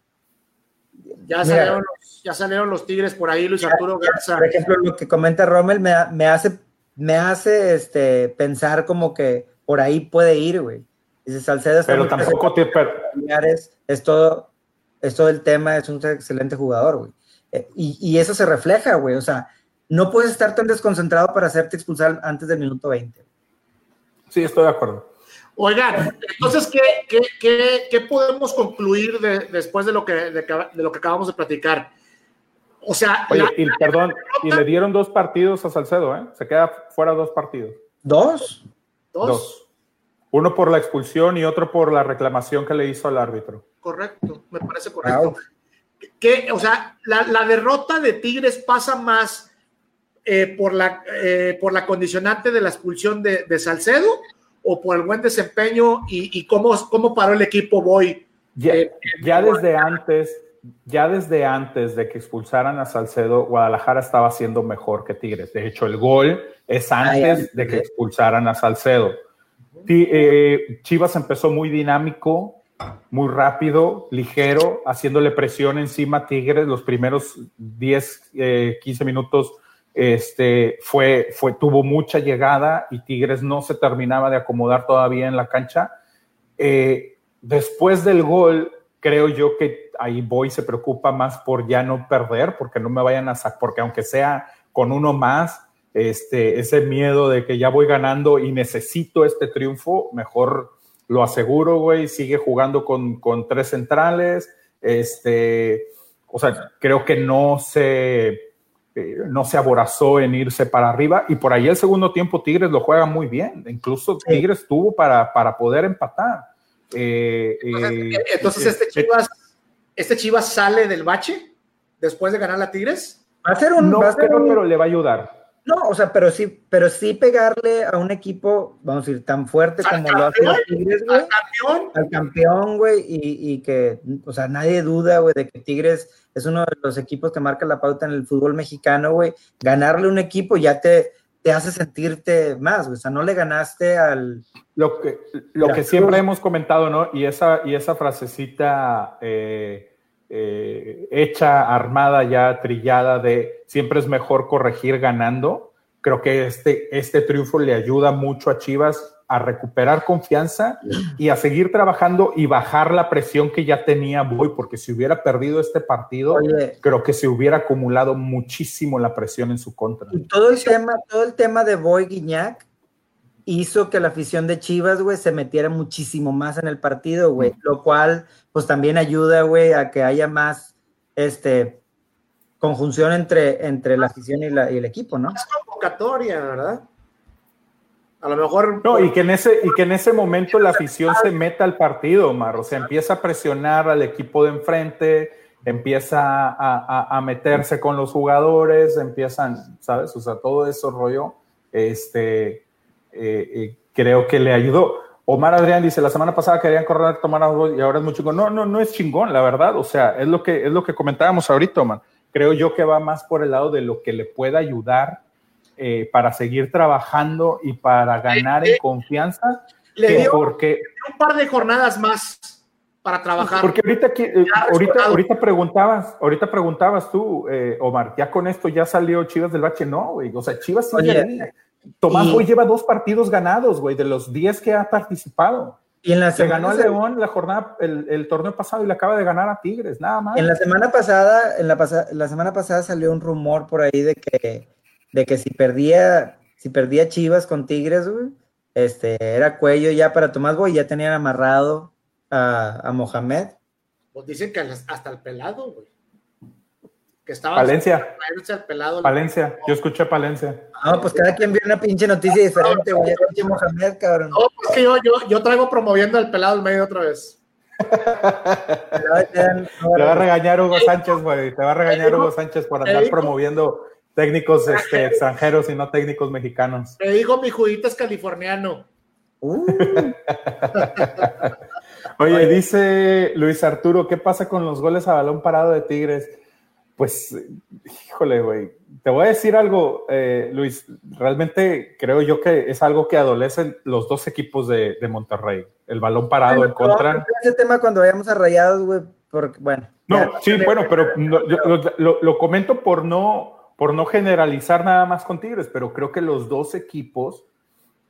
Ya salieron, los, ya salieron los Tigres por ahí, Luis Arturo Garza. Por ejemplo, lo que comenta Rommel me, me hace, me hace este, pensar como que por ahí puede ir, güey. Dice Salcedo. Pero tampoco te. Es todo, es todo el tema, es un excelente jugador, güey. Eh, y, y, eso se refleja, güey. O sea, no puedes estar tan desconcentrado para hacerte expulsar antes del minuto 20. Sí, estoy de acuerdo. Oigan, entonces, ¿qué, qué, qué, podemos concluir después de lo, que, de, lo que acabamos de platicar? O sea, Oye, y, perdón, y le dieron dos partidos a Salcedo, ¿eh? Se queda fuera dos partidos. ¿Dos? ¿Dos? Uno por la expulsión y otro por la reclamación que le hizo al árbitro. Correcto, me parece correcto. o sea, la, la derrota de Tigres pasa más eh, por, la, eh, por la condicionante de la expulsión de, Salcedo o por el buen desempeño y, cómo, cómo, paró el equipo Boy. Ya, eh, ya desde antes, ya desde antes de que expulsaran a Salcedo, Guadalajara estaba haciendo mejor que Tigres. De hecho, el gol es antes de que expulsaran a Salcedo. Chivas empezó muy dinámico, muy rápido, ligero, haciéndole presión encima a Tigres los primeros 10, 15 minutos este, fue, fue, tuvo mucha llegada y Tigres no se terminaba de acomodar todavía en la cancha. Eh, después del gol, creo yo que ahí Boy se preocupa más por ya no perder, porque no me vayan a sacar, porque aunque sea con uno más, este, ese miedo de que ya voy ganando y necesito este triunfo, mejor lo aseguro, güey, sigue jugando con, con tres centrales, este, o sea, creo que no se eh, no se aborazó en irse para arriba y por ahí el segundo tiempo Tigres lo juega muy bien, incluso Tigres tuvo para, para poder empatar. Eh, entonces, eh, este, Chivas, este Chivas sale del bache después de ganar a Tigres. Va a ser un, no, pero, le va a ayudar. No, o sea, pero sí, pero sí pegarle a un equipo, vamos a decir, tan fuerte como lo hace los Tigres, güey. Al campeón. Al campeón, güey, y, y, que, o sea, nadie duda, güey, de que Tigres es uno de los equipos que marca la pauta en el fútbol mexicano, güey. Ganarle un equipo ya te, te hace sentirte más, güey. O sea, no le ganaste al... Lo que, lo que siempre hemos comentado, ¿no? Y esa, y esa frasecita... Eh eh, hecha, armada, ya trillada de siempre es mejor corregir ganando. Creo que este, este triunfo le ayuda mucho a Chivas a recuperar confianza y a seguir trabajando y bajar la presión que ya tenía Boy, porque si hubiera perdido este partido, creo que se hubiera acumulado muchísimo la presión en su contra. Y todo el tema, todo el tema de Boy Guiñac hizo que la afición de Chivas, güey, se metiera muchísimo más en el partido, güey, lo cual pues también ayuda, güey, a que haya más, este, conjunción entre, entre la afición y, el equipo, ¿no? Es convocatoria, ¿verdad? A lo mejor. No, y que en ese, y que en ese momento la afición se meta al partido, Omar. O sea, empieza a presionar al equipo de enfrente, empieza a, a, meterse con los jugadores, empiezan, ¿sabes? O sea, todo eso rollo, este, eh, eh, creo que le ayudó. Omar Adrián dice, la semana pasada querían correr tomar a y ahora es muy chingón. No, no, no es chingón, la verdad. O sea, es lo que, es lo que comentábamos ahorita, Omar. Creo yo que va más por el lado de lo que le pueda ayudar eh, para seguir trabajando y para ganar en confianza. Le dio, porque, un par de jornadas más para trabajar. Porque ahorita, eh, ahorita, ahorita preguntabas, ahorita preguntabas tú, eh, Omar, ya con esto ya salió Chivas del bache, no, güey. O sea, Chivas sigue Tomás hoy lleva dos partidos ganados, güey, de los 10 que ha participado. Y en la Se ganó a León la jornada, el, torneo pasado y le acaba de ganar a Tigres, nada más. En la semana pasada, en la, la semana pasada salió un rumor por ahí de que, de que si perdía, si perdía Chivas con Tigres, güey, este, era cuello ya para Tomás Boy, ya tenían amarrado a, a Mohamed. Pues dicen que hasta el pelado, güey. Palencia. Palencia, yo escuché Palencia. No, pues cada quien vio una pinche noticia diferente, güey. Escuché Mohamed, cabrón. No, pues que yo, yo, yo traigo promoviendo al pelado al medio otra vez. te va a regañar Hugo Sánchez, güey. Te va a regañar Hugo Sánchez por andar promoviendo técnicos este, extranjeros y no técnicos mexicanos. Te digo, mi judita es californiano. Uh. Oye, dice Luis Arturo, ¿qué pasa con los goles a balón parado de Tigres? Pues, híjole, güey. Te voy a decir algo, eh, Luis. Realmente creo yo que es algo que adolecen los dos equipos de, Monterrey. El balón parado en contra. Ese tema cuando vayamos a rayados, güey, porque, bueno. No, sí, bueno, pero lo, comento por no, por no generalizar nada más con Tigres, pero creo que los dos equipos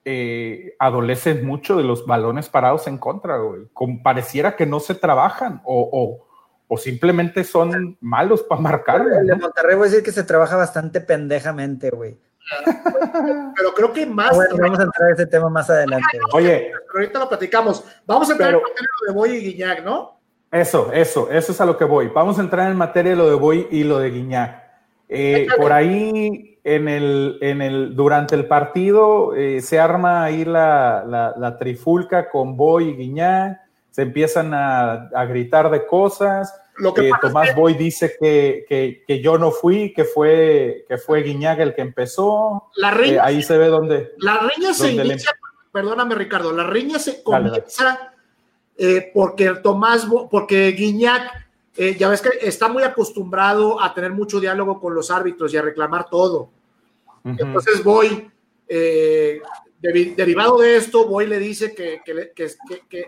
eh, adolecen mucho de los balones parados en contra, güey. pareciera que no se trabajan o o simplemente son malos para marcar. El de Monterrey voy a decir que se trabaja bastante pendejamente, güey. Pero creo que más. Bueno, vamos a entrar a ese tema más adelante. Oye, pero ahorita lo platicamos. Vamos a entrar en materia de lo de Boy y Guiñac, ¿no? Eso, eso, eso es a lo que voy. Vamos a entrar en materia de lo de Boy y lo de Guiñac. Eh, por ahí, en el, en el, durante el partido, eh, se arma ahí la, la, la, trifulca con Boy y Guiñac se empiezan a, gritar de cosas. Lo que Tomás Boy dice que, yo no fui, que fue, que fue Guiñaga el que empezó. La riña, eh, ahí se ve donde. La riña se inicia, perdóname Ricardo, la riña se comienza eh, porque Tomás, porque Guiñac, eh, ya ves que está muy acostumbrado a tener mucho diálogo con los árbitros y a reclamar todo. Entonces Boy derivado de esto, Boy le dice que,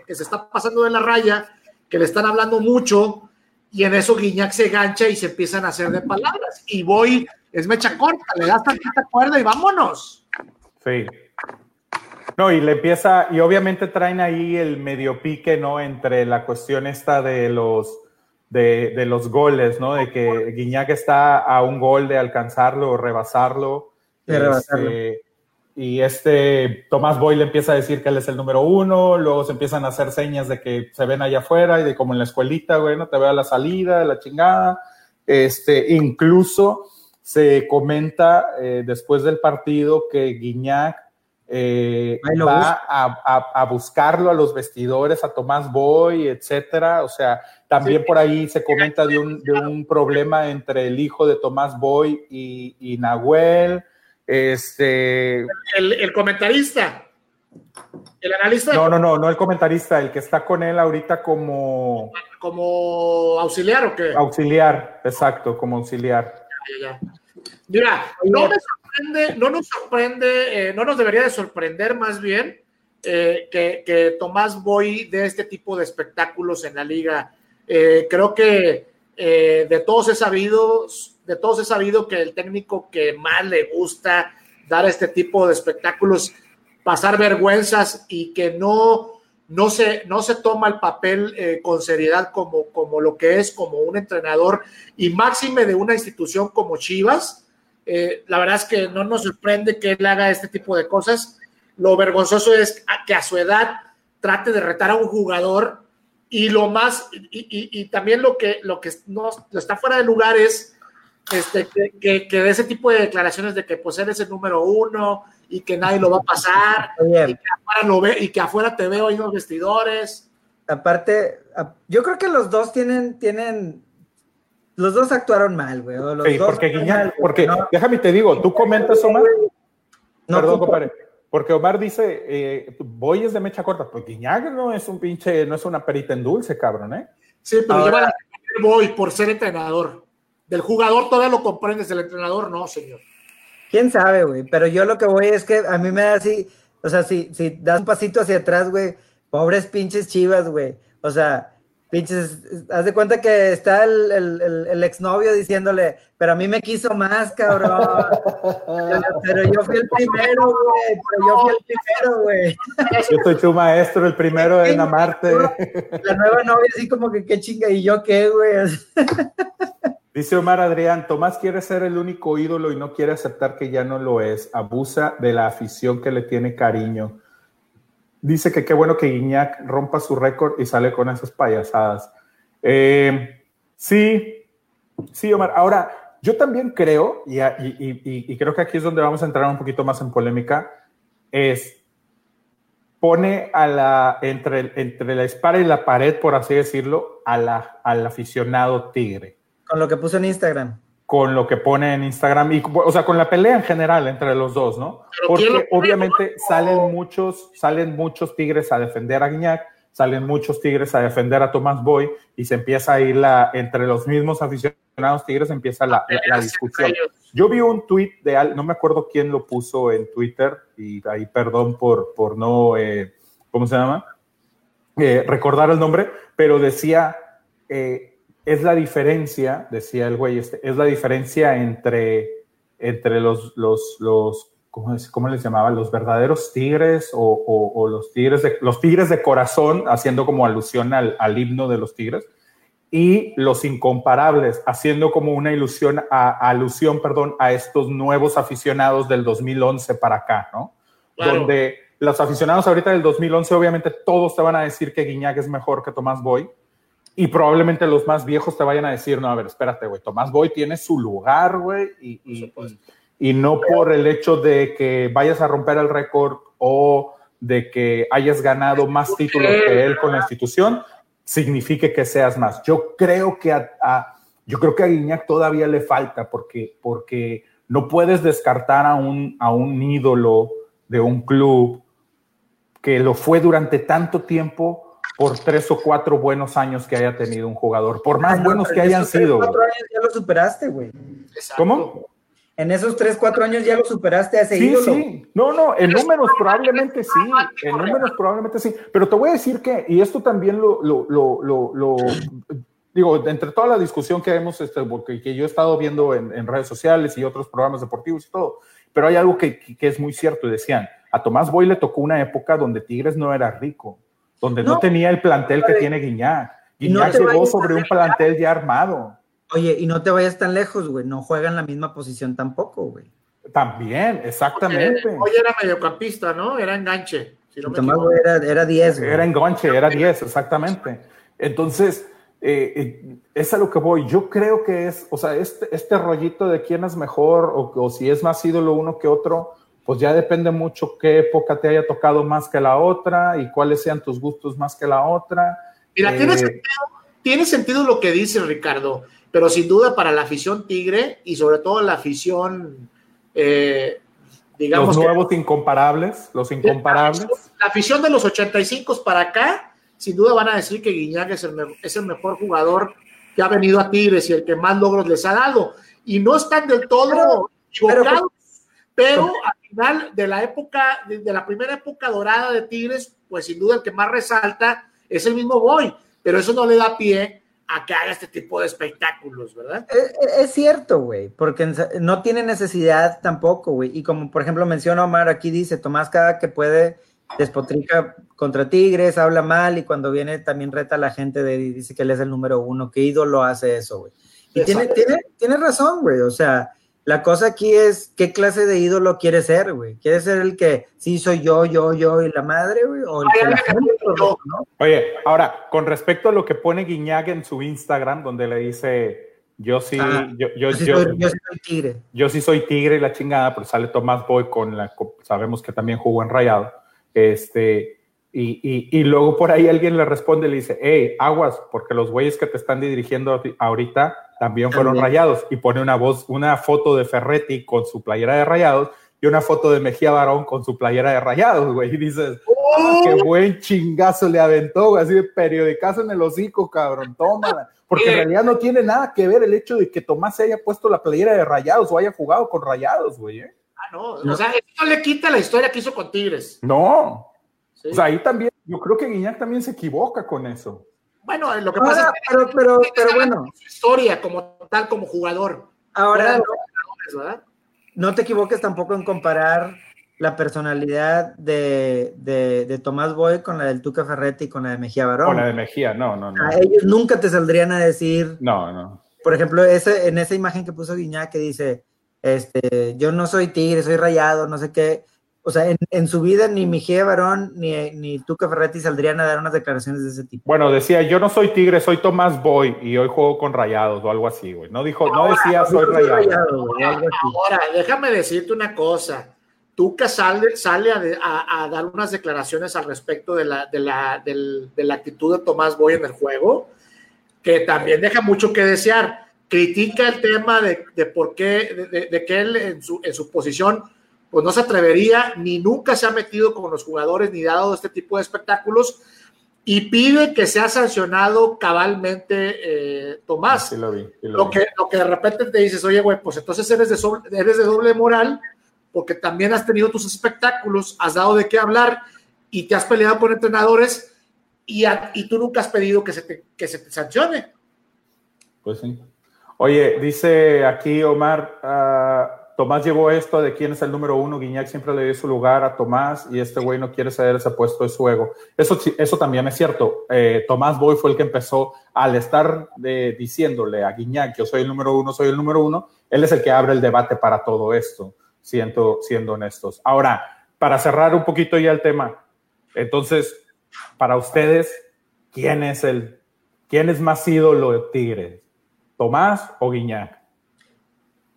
se está pasando de la raya, que le están hablando mucho, y en eso Guiñac se gancha y se empiezan a hacer de palabras. Y Boy es mecha corta, le das tantita cuerda y vámonos. Sí. No, y le empieza, y obviamente traen ahí el medio pique, ¿no? Entre la cuestión esta de los, de, los goles, ¿no? De que Guiñac está a un gol de alcanzarlo o rebasarlo. De rebasarlo. Este, y este Tomás Boy le empieza a decir que él es el número uno, luego se empiezan a hacer señas de que se ven allá afuera y de como en la escuelita, güey, no te veo a la salida, la chingada. Este, incluso se comenta eh, después del partido que Guiñac eh, va a, buscarlo a los vestidores, a Tomás Boy, etcétera. O sea, también por ahí se comenta de un, de un, problema entre el hijo de Tomás Boy y, y Nahuel Este. El, comentarista. El analista. No, no, no, no el comentarista, el que está con él ahorita como. Como auxiliar o qué? Auxiliar, exacto, como auxiliar. Mira, no me sorprende, no nos sorprende, eh, no nos debería de sorprender más bien eh, que, Tomás Boy de este tipo de espectáculos en la liga. Eh, creo que de todos he sabido, de todos he sabido que el técnico que más le gusta dar este tipo de espectáculos, pasar vergüenzas y que no, no, se, no se toma el papel eh, con seriedad como, como lo que es como un entrenador y máxime de una institución como Chivas. Eh, la verdad es que no nos sorprende que él haga este tipo de cosas. Lo vergonzoso es que a su edad trate de retar a un jugador y lo más, y, también lo que, lo que no, está fuera de lugar es este, que, que, de ese tipo de declaraciones de que pues eres el número uno y que nadie lo va a pasar y que, afuera lo ve, y que afuera te veo ahí los vestidores. Aparte, yo creo que los dos tienen, tienen, los dos actuaron mal, güey. sí, porque Guiñac, porque déjame te digo, tú comentas, Omar. No, Perdón, compadre. Porque Omar dice, eh, Boy es de mecha corta. Pues Guiñac no es un pinche, no es una perita en dulce, cabrón, ¿eh? Sí, pero lleva la Boy por ser entrenador. Del jugador todavía lo comprendes, del entrenador no, señor. Quién sabe, güey, pero yo lo que voy es que a mí me da así, o sea, si, si das un pasito hacia atrás, güey, pobres pinches chivas, güey. O sea, Pinches, haz de cuenta que está el, el, el, exnovio diciéndole, pero a mí me quiso más, cabrón. pero, yo fui el primero, güey. Pero yo fui el primero, güey. Yo soy tu maestro, el primero en amarte. La nueva novia así como que qué chinga, y yo qué, güey. Dice Omar Adrián, Tomás quiere ser el único ídolo y no quiere aceptar que ya no lo es. Abusa de la afición que le tiene cariño dice que qué bueno que Guiñac rompa su récord y sale con esas payasadas. Eh, sí, sí, Omar. Ahora, yo también creo, y, y, creo que aquí es donde vamos a entrar un poquito más en polémica, es pone a la, entre, entre la espada y la pared, por así decirlo, a la, al aficionado tigre. Con lo que puso en Instagram con lo que pone en Instagram y, o sea, con la pelea en general entre los dos, ¿no? Porque obviamente salen muchos, salen muchos tigres a defender a Guiñac, salen muchos tigres a defender a Tomás Boy y se empieza a ir la, entre los mismos aficionados tigres empieza la, discusión. Yo vi un tweet de, no me acuerdo quién lo puso en Twitter y ahí perdón por, por no, eh, ¿cómo se llama? Eh, recordar el nombre, pero decía, eh, es la diferencia, decía el güey, este, es la diferencia entre, entre los, los, los ¿cómo, les llamaba? Los verdaderos tigres o, los, tigres de, los tigres de corazón, haciendo como alusión al, himno de los tigres, y los incomparables, haciendo como una ilusión, a, alusión, perdón, a estos nuevos aficionados del 2011 para acá, ¿no? Donde los aficionados ahorita del 2011, obviamente todos te van a decir que Guiñac es mejor que Tomás Boy, y probablemente los más viejos te vayan a decir, no, a ver, espérate, güey, Tomás Boy tiene su lugar, güey, y, y, no por el hecho de que vayas a romper el récord o de que hayas ganado más títulos que él con la institución, signifique que seas más. Yo creo que a, yo creo que a Guiñac todavía le falta porque, porque no puedes descartar a un, a un ídolo de un club que lo fue durante tanto tiempo por tres o cuatro buenos años que haya tenido un jugador, por más buenos que hayan sido. Cuatro años ya lo superaste, güey. ¿Cómo? En esos tres, cuatro años ya lo superaste a ese sí, Sí, no, no, en números probablemente sí, en números probablemente sí, pero te voy a decir que, y esto también lo, lo, lo, lo, digo, entre toda la discusión que hemos, este, que yo he estado viendo en, en, redes sociales y otros programas deportivos y todo, pero hay algo que, que es muy cierto, y decían, a Tomás Boy le tocó una época donde Tigres no era rico, donde no, tenía el plantel que tiene Guiñac. Guiñac llegó sobre un plantel ya armado. Oye, y no te vayas tan lejos, güey, no juega en la misma posición tampoco, güey. También, exactamente. Oye, era mediocampista, ¿no? Era enganche. Si no era, era 10. Era enganche, era 10, exactamente. Entonces, eh, eh, es a lo que voy. Yo creo que es, o sea, este, este rollito de quién es mejor o, o si es más ídolo uno que otro, pues ya depende mucho qué época te haya tocado más que la otra y cuáles sean tus gustos más que la otra. Mira, tiene, eh, sentido, lo que dice Ricardo, pero sin duda para la afición tigre y sobre todo la afición eh, digamos. Los nuevos incomparables, los incomparables. La afición de los 85 para acá, sin duda van a decir que Guiñac es el, es el mejor jugador que ha venido a Tigres y el que más logros les ha dado. Y no están del todo equivocados, pero, al final de la época, de la primera época dorada de Tigres, pues sin duda el que más resalta es el mismo Boy, pero eso no le da pie a que haga este tipo de espectáculos, ¿verdad? Es, eh, eh, es cierto, güey, porque no tiene necesidad tampoco, güey. Y como por ejemplo menciona Omar, aquí dice, Tomás cada que puede despotrica contra Tigres, habla mal y cuando viene también reta a la gente de, dice que él es el número uno, que ídolo hace eso, güey. Y tiene, tiene, tiene razón, güey, o sea, la cosa aquí es qué clase de ídolo quiere ser, güey. ¿Quiere ser el que sí soy yo, yo, yo y la madre, güey? O el que la gente, ¿no? Oye, ahora, con respecto a lo que pone Guiñac en su Instagram, donde le dice yo sí, ah, yo, yo, yo, sí soy, yo, soy, tigre. Yo sí soy tigre y la chingada, pero sale Tomás Boy con la, sabemos que también jugó en Rayado. Este, y, y, y, luego por ahí alguien le responde y le dice, hey, aguas, porque los güeyes que te están dirigiendo ahorita también fueron rayados. Y pone una voz, una foto de Ferretti con su playera de rayados y una foto de Mejía Barón con su playera de rayados, güey. Y dices, ah, qué ¡Oh! buen chingazo le aventó, güey, así de periodicazo en el hocico, cabrón, tómala. Porque en realidad no tiene nada que ver el hecho de que Tomás se haya puesto la playera de rayados o haya jugado con rayados, güey. ¿eh? Ah, no, o sea, eso no le quita la historia que hizo con Tigres. No. O sea, ahí también, yo creo que Guiñac también se equivoca con eso. Bueno, lo que pasa es que pero, pero, pero bueno. Su historia como tal, como jugador. Ahora, no, te equivoques tampoco en comparar la personalidad de, de, Tomás Boy con la del Tuca Ferretti y con la de Mejía Barón. Con la de Mejía, no, no, no. A ellos nunca te saldrían a decir. No, no. Por ejemplo, ese, en esa imagen que puso Guiñac que dice, este, yo no soy tigre, soy rayado, no sé qué o sea, en, su vida ni Mejía Barón ni, ni Tuca Ferretti saldrían a dar unas declaraciones de ese tipo. Bueno, decía, yo no soy tigre, soy Tomás Boy y hoy juego con rayados o algo así, güey. No dijo, no decía soy rayado. ahora, déjame decirte una cosa. Tuca sale, sale a, dar unas declaraciones al respecto de la, de, la, de la actitud de Tomás Boy en el juego, que también deja mucho que desear. Critica el tema de, de por qué, de, de que él en su, en su posición pues no se atrevería ni nunca se ha metido con los jugadores ni dado este tipo de espectáculos y pide que sea sancionado cabalmente eh, Tomás. Sí, lo, vi, lo, que, lo que de repente te dices, oye, güey, pues entonces eres de, eres de doble moral porque también has tenido tus espectáculos, has dado de qué hablar y te has peleado con entrenadores y, y tú nunca has pedido que se te, que se te sancione. Pues sí. Oye, dice aquí Omar, uh, Tomás llevó esto de quién es el número uno, Guiñac siempre le dio su lugar a Tomás y este güey no quiere ceder ese puesto de su ego. Eso, eso también es cierto. Eh, Tomás Boy fue el que empezó al estar diciéndole a Guiñac, yo soy el número uno, soy el número uno, él es el que abre el debate para todo esto, siendo, siendo honestos. Ahora, para cerrar un poquito ya el tema, entonces, para ustedes, ¿quién es el, quién es más ídolo de Tigres? ¿Tomás o Guiñac?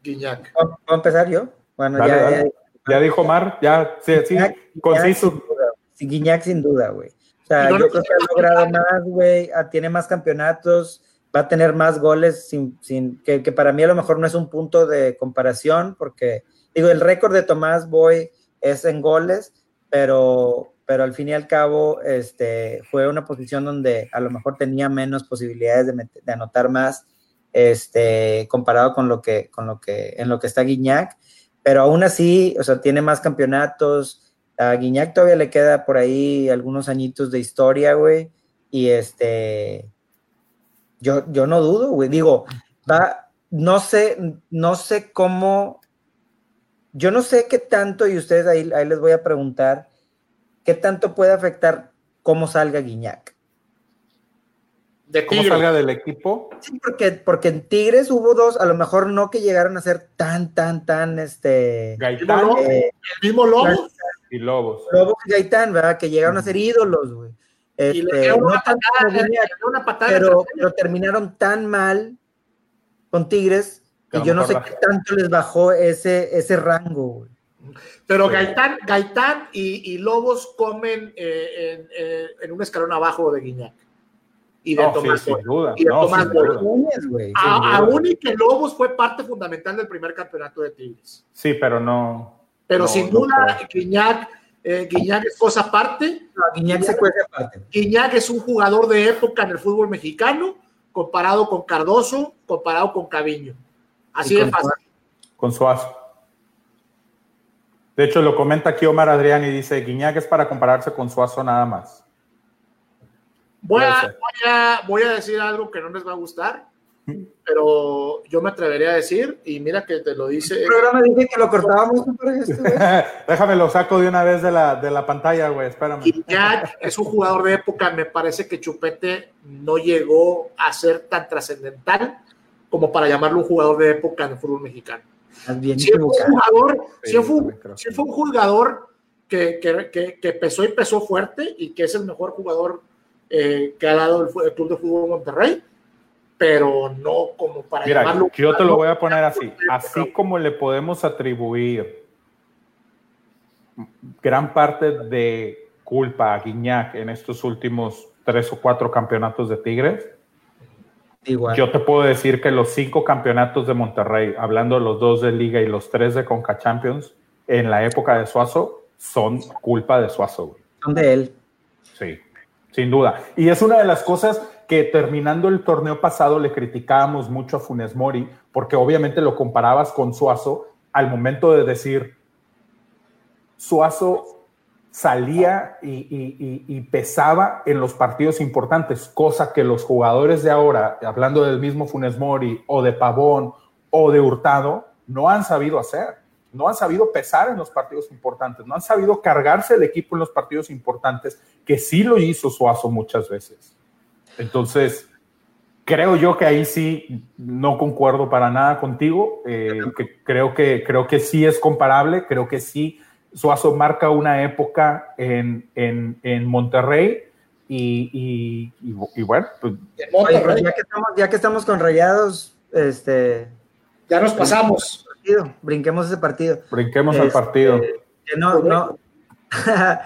Guiñac. ¿Puedo empezar yo? Bueno, ya, ya, dijo Mar, ya, sí, sí, conciso. Guiñac sin duda, güey. O sea, yo creo que ha logrado más, güey, ah, tiene más campeonatos, va a tener más goles, sin, sin que, que, para mí a lo mejor no es un punto de comparación, porque, digo, el récord de Tomás Boy es en goles, pero, pero al fin y al cabo este, fue una posición donde a lo mejor tenía menos posibilidades de, de anotar más este, comparado con lo que, con lo que, en lo que está Guiñac, pero aún así, o sea, tiene más campeonatos, a Guiñac todavía le queda por ahí algunos añitos de historia, güey, y este, yo, yo no dudo, güey, digo, va, no sé, no sé cómo, yo no sé qué tanto, y ustedes ahí, ahí les voy a preguntar, qué tanto puede afectar cómo salga Guiñac de cómo salga del equipo. Sí, porque, porque en Tigres hubo dos, a lo mejor no que llegaron a ser tan, tan, tan, este... Gaitán. Eh, el mismo Lobos. Y Lobos. Lobos y Gaitán, ¿verdad? Que llegaron a ser ídolos, güey. Este, una, patada, pero, pero, terminaron tan mal con Tigres que, yo no sé qué tanto les bajó ese, ese rango, güey. Pero Gaitán, Gaitán y, y Lobos comen eh, en, eh, en, un escalón abajo de Guiñac y de Tomás sin duda. Y de Tomás Aún y que Lobos fue parte fundamental del primer campeonato de Tigres. Sí, pero no. Pero sin duda, Guiñac, eh, Guiñac es cosa aparte. Guiñac, se aparte. Guiñac es un jugador de época en el fútbol mexicano, comparado con Cardoso, comparado con Caviño. Así de fácil. Con Suazo. De hecho, lo comenta aquí Omar Adrián y dice, Guiñac es para compararse con Suazo nada más. Voy a, voy a, decir algo que no les va a gustar, pero yo me atrevería a decir, y mira que te lo dice. El programa dice que lo cortábamos. Déjame lo saco de una vez de la, de la pantalla, güey, espérame. Jack es un jugador de época, me parece que Chupete no llegó a ser tan trascendental como para llamarlo un jugador de época en el fútbol mexicano. Si fue un jugador, si fue, un jugador que, que, que, pesó y pesó fuerte y que es el mejor jugador eh, que ha dado el, Club de Fútbol Monterrey, pero no como para Mira, Yo te lo voy a poner así. Así como le podemos atribuir gran parte de culpa a Guiñac en estos últimos tres o cuatro campeonatos de Tigres, Igual. Yo te puedo decir que los cinco campeonatos de Monterrey, hablando de los dos de Liga y los tres de Conca Champions, en la época de Suazo, son culpa de Suazo. Son de él. Sí. Sin duda. Y es una de las cosas que terminando el torneo pasado le criticábamos mucho a Funes Mori, porque obviamente lo comparabas con Suazo al momento de decir, Suazo salía y, pesaba en los partidos importantes, cosa que los jugadores de ahora, hablando del mismo Funes Mori o de Pavón o de Hurtado, no han sabido hacer no han sabido pesar en los partidos importantes, no han sabido cargarse el equipo en los partidos importantes, que sí lo hizo Suazo muchas veces. Entonces, creo yo que ahí sí no concuerdo para nada contigo, eh, que creo, que, creo que sí es comparable, creo que sí Suazo marca una época en, en, Monterrey y, bueno, pues, ya, que estamos, ya que estamos con rayados, este... Ya nos pasamos brinquemos ese partido. Brinquemos al este, partido. no, no.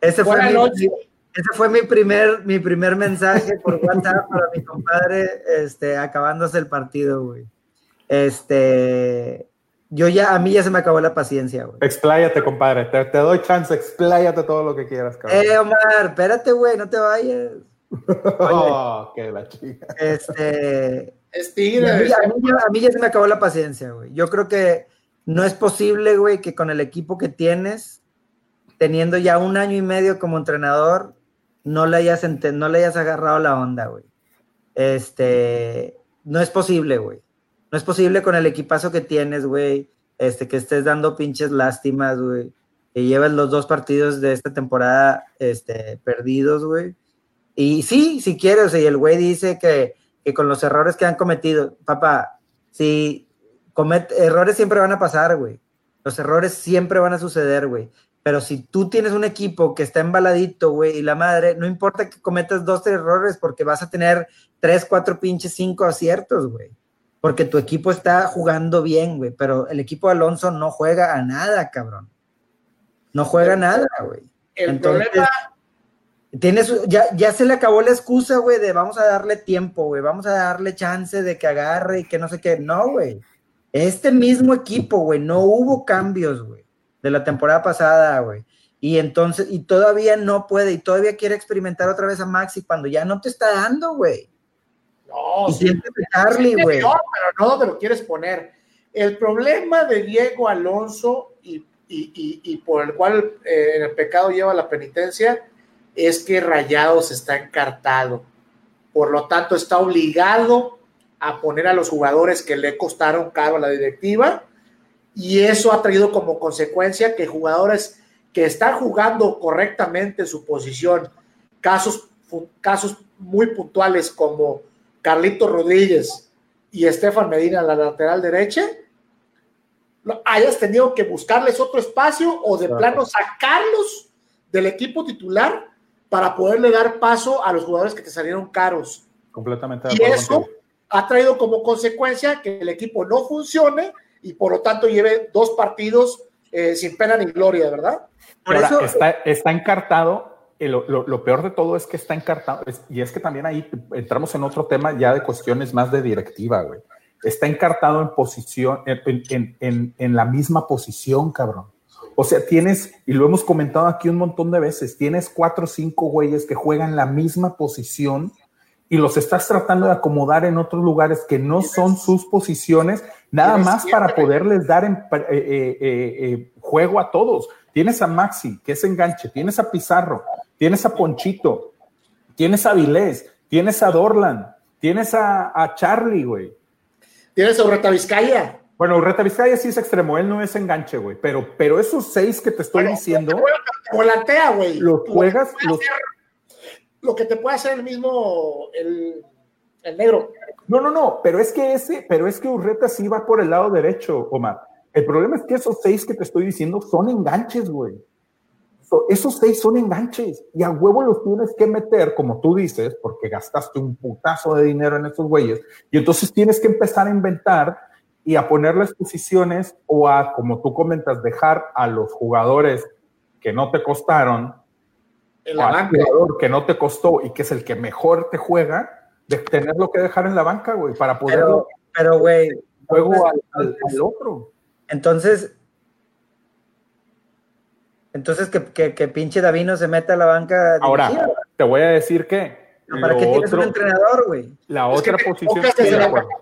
ese, fue mi, ese fue mi primer, mi primer mensaje por WhatsApp para mi compadre, este, acabándose el partido, güey. Este, yo ya, a mí ya se me acabó la paciencia, güey. Expláyate, compadre, te, doy chance, expláyate todo lo que quieras, cabrón. Eh, Omar, espérate, güey, no te vayas. oh, qué la chica. Este, a, mí, ya se me acabó la paciencia, güey. Yo creo que no es posible, güey, que con el equipo que tienes, teniendo ya un año y medio como entrenador, no le hayas, no le hayas agarrado la onda, güey. Este, no es posible, güey. No es posible con el equipazo que tienes, güey, este, que estés dando pinches lástimas, güey, que llevas los dos partidos de esta temporada, este, perdidos, güey. Y sí, si quieres, y el güey dice que que con los errores que han cometido, papá, si comete, errores siempre van a pasar, güey. Los errores siempre van a suceder, güey. Pero si tú tienes un equipo que está embaladito, güey, y la madre, no importa que cometas dos, tres errores, porque vas a tener tres, cuatro pinches, cinco aciertos, güey. Porque tu equipo está jugando bien, güey. Pero el equipo de Alonso no juega a nada, cabrón. No juega a nada, güey. El problema Tienes, ya, ya se le acabó la excusa, güey, de vamos a darle tiempo, güey, vamos a darle chance de que agarre y que no sé qué. No, güey. Este mismo equipo, güey, no hubo cambios, güey, de la temporada pasada, güey. Y entonces, y todavía no puede, y todavía quiere experimentar otra vez a Maxi cuando ya no te está dando, güey. No, sí, güey. No, pero no te lo quieres poner. El problema de Diego Alonso y, por el cual eh, el pecado lleva la penitencia es que Rayados está encartado. Por lo tanto, está obligado a poner a los jugadores que le costaron caro a la directiva y eso ha traído como consecuencia que jugadores que están jugando correctamente su posición, casos, casos muy puntuales como Carlito Rodríguez y Estefan Medina en la lateral derecha, hayas tenido que buscarles otro espacio o de plano sacarlos del equipo titular para poderle dar paso a los jugadores que te salieron caros. Completamente. y eso ha traído como consecuencia que el equipo no funcione y por lo tanto lleve dos partidos eh, sin pena ni gloria, ¿verdad? Por eso está, está encartado. Eh, lo, lo, peor de todo es que está encartado, y es que también ahí entramos en otro tema ya de cuestiones más de directiva, güey. Está encartado en posición, en, en, en, en la misma posición, cabrón. O sea, tienes, y lo hemos comentado aquí un montón de veces, tienes cuatro o cinco güeyes que juegan la misma posición y los estás tratando de acomodar en otros lugares que no son sus posiciones, nada más para poderles dar eh, eh, eh, juego a todos. Tienes a Maxi, que es enganche, tienes a Pizarro, tienes a Ponchito, tienes a Vilés, tienes a Dorlan, tienes a, Charlie, güey. Tienes a Urreta Vizcaya. Bueno, Urreta Vizcaya sí es extremo, él no es enganche, güey, pero, pero esos seis que te estoy diciendo. Volantea, güey. Los juegas, los, lo que te puede hacer el mismo, el, negro. No, no, no, pero es que ese, pero es que Urreta sí va por el lado derecho, Omar. El problema es que esos seis que te estoy diciendo son enganches, güey. esos seis son enganches y a huevo los tienes que meter, como tú dices, porque gastaste un putazo de dinero en esos güeyes. Y entonces tienes que empezar a inventar y a ponerles posiciones o a, como tú comentas, dejar a los jugadores que no te costaron banca. jugador que no te costó y que es el que mejor te juega, de tenerlo que dejar en la banca, güey, para poder. Pero, güey. Juego al, otro. Entonces. Entonces, que, que, pinche Davino se meta a la banca. Ahora, te voy a decir que. ¿Para qué tienes un entrenador, güey? La otra posición.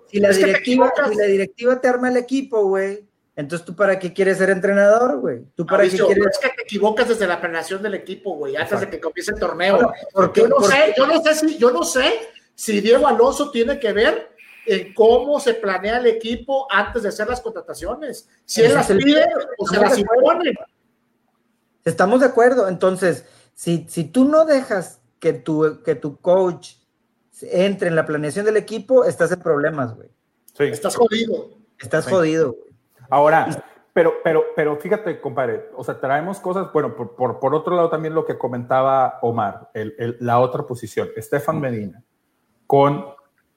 si, la directiva, si la directiva te arma el equipo, güey entonces, ¿tú para qué quieres ser entrenador, güey? ¿Tú para qué quieres...? Es que te equivocas desde la planeación del equipo, güey, antes de que comience el torneo. porque yo no sé, yo no sé si, yo no sé si Diego Alonso tiene que ver en cómo se planea el equipo antes de hacer las contrataciones. Si él las pide o se las impone. Estamos de acuerdo. Entonces, si, si tú no dejas que tu, que tu coach entre en la planeación del equipo, estás en problemas, güey. Sí. Estás jodido. Estás jodido, güey. Ahora, pero, pero, pero fíjate, compadre, o sea, traemos cosas, bueno, por, por, otro lado también lo que comentaba Omar, el, la otra posición, Estefan Medina, con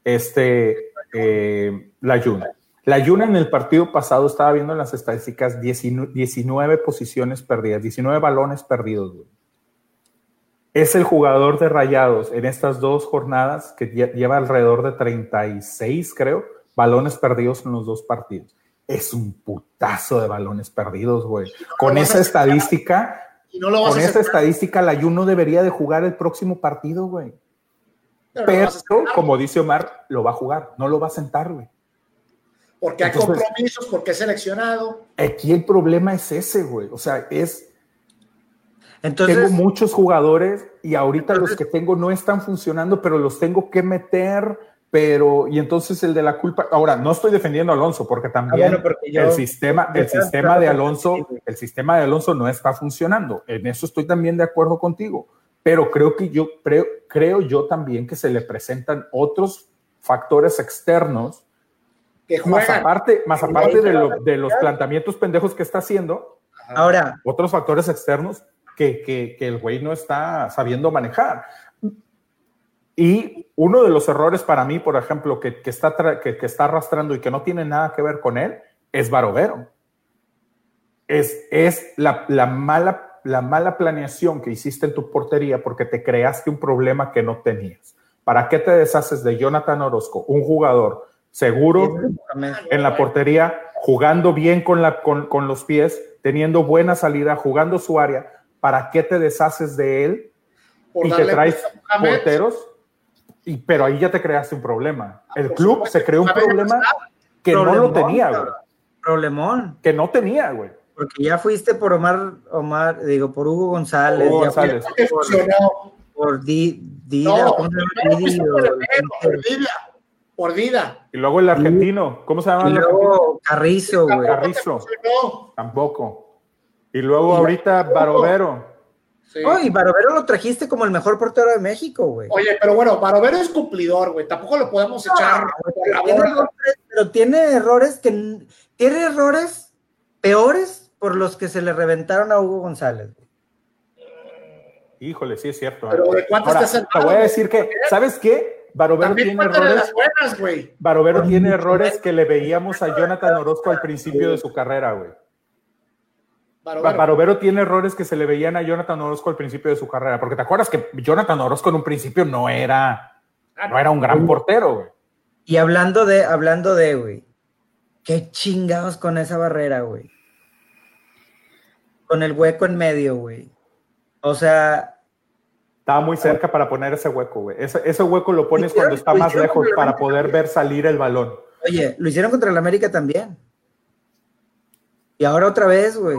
este, eh, la Yuna. La Yuna en el partido pasado estaba viendo en las estadísticas 19, posiciones perdidas, 19 balones perdidos, Es el jugador de rayados en estas dos jornadas que lleva alrededor de 36, creo, balones perdidos en los dos partidos es un putazo de balones perdidos, güey. con esa estadística, con esa estadística, la Juno debería de jugar el próximo partido, güey. Pero, como dice Omar, lo va a jugar, no lo va a sentar, güey. Porque hay compromisos, porque es seleccionado. Aquí el problema es ese, güey. O sea, es. Entonces, tengo muchos jugadores y ahorita los que tengo no están funcionando, pero los tengo que meter pero y entonces el de la culpa ahora no estoy defendiendo a Alonso porque también ah, el sistema el sistema de Alonso el sistema de Alonso no está funcionando. En eso estoy también de acuerdo contigo pero creo que yo creo, creo yo también que se le presentan otros factores externos que más aparte más aparte de, de, los planteamientos pendejos que está haciendo ahora otros factores externos que, que, que el güey no está sabiendo manejar y uno de los errores para mí, por ejemplo, que, está, que, está arrastrando y que no tiene nada que ver con él, es Barovero. Es, es la, mala, la mala planeación que hiciste en tu portería porque te creaste un problema que no tenías. ¿Para qué te deshaces de Jonathan Orozco, un jugador seguro en la portería, jugando bien con, la, con, con los pies, teniendo buena salida, jugando su área? ¿Para qué te deshaces de él y te traes porteros? Y, pero ahí ya te creaste un problema. Ah, El club se creó un problema que no lo tenía, güey. Problemón. Que no tenía, güey. Porque ya fuiste por Omar, Omar, digo, por Hugo González. Hugo González. por, por Dida, no, por Dida. Y luego el argentino, ¿cómo se llama? Y luego Carrizo, güey. Carrizo. Tampoco. Y luego ahorita Barovero. Oh, y Barovero lo trajiste como el mejor portero de México, güey. Oye, pero bueno, Barovero es cumplidor, güey. Tampoco lo podemos echar. pero tiene errores que tiene errores peores por los que se le reventaron a Hugo González. Híjole, sí es cierto. ¿eh? Pero ¿de te voy a decir que, ¿sabes qué? Barovero tiene errores. Barovero tiene errores que le veíamos a Jonathan Orozco al principio de su carrera, güey. Barovero. tiene errores que se le veían a Jonathan Orozco al principio de su carrera, porque te acuerdas que Jonathan Orozco en un principio no era, no era un gran portero, güey. Y hablando de, hablando de, güey, qué chingados con esa barrera, güey. con el hueco en medio, güey. O sea. Estaba muy cerca para poner ese hueco, güey. Ese, ese hueco lo pones cuando está más lejos para poder ver salir el balón. Oye, lo hicieron contra el América también. Y ahora otra vez, güey.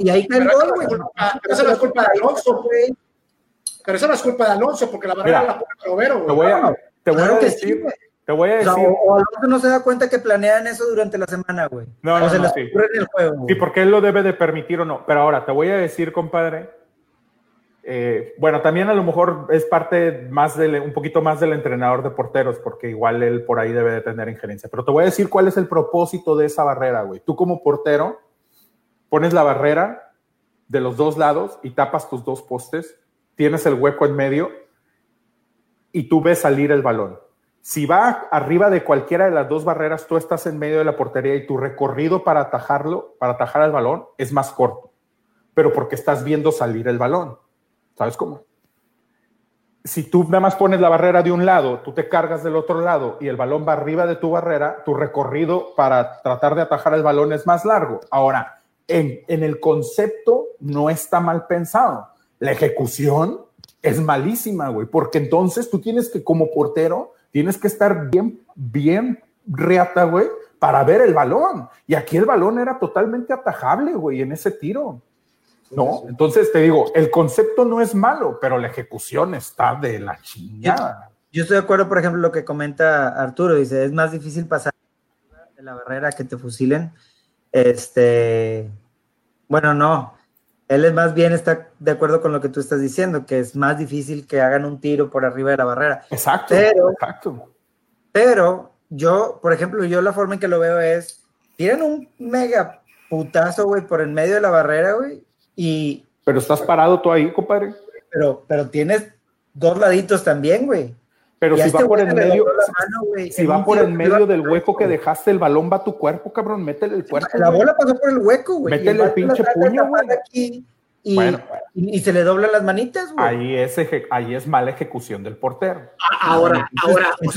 Y, ahí gol, güey. Pero esa no es culpa de Alonso, güey. Pero esa no es culpa de Alonso, porque la barrera la pone Robero, güey. Te voy a, te voy a decir, te voy a decir. O, Alonso no se da cuenta que planean eso durante la semana, güey. No, no, o se no, sí. en el juego. Sí, porque él lo debe de permitir o no. Pero ahora, te voy a decir, compadre. Eh, bueno, también a lo mejor es parte más del, un poquito más del entrenador de porteros, porque igual él por ahí debe de tener injerencia. Pero te voy a decir cuál es el propósito de esa barrera, güey. Tú como portero pones la barrera de los dos lados y tapas tus dos postes, tienes el hueco en medio y tú ves salir el balón. Si va arriba de cualquiera de las dos barreras, tú estás en medio de la portería y tu recorrido para atajarlo, para atajar el balón, es más corto, pero porque estás viendo salir el balón. ¿Sabes cómo? Si tú nada más pones la barrera de un lado, tú te cargas del otro lado y el balón va arriba de tu barrera, tu recorrido para tratar de atajar el balón es más largo. Ahora, en, en el concepto no está mal pensado. La ejecución es malísima, güey, porque entonces tú tienes que, como portero, tienes que estar bien, bien reata, güey, para ver el balón. Y aquí el balón era totalmente atajable, güey, en ese tiro. ¿No? Entonces te digo, el concepto no es malo, pero la ejecución está de la chingada. Yo estoy de acuerdo, por ejemplo, lo que comenta Arturo, dice, es más difícil pasar de la barrera que te fusilen. Este, bueno, no, él es más bien está de acuerdo con lo que tú estás diciendo, que es más difícil que hagan un tiro por arriba de la barrera. Exacto, pero, exacto. Pero yo, por ejemplo, yo la forma en que lo veo es, tiran un mega putazo, güey, por el medio de la barrera, güey, y... Pero estás parado tú ahí, compadre. Pero, pero tienes dos laditos también, güey. Pero si va este por el medio, si va por el medio del hueco que dejaste, el balón va a tu cuerpo, cabrón, métele el cuerpo. La bola pasó por el hueco, güey. Métele el pinche puño, güey. Y, y, se le doblan las manitas, güey. Ahí es, ahí es mala ejecución del portero. Ahora, ahora. no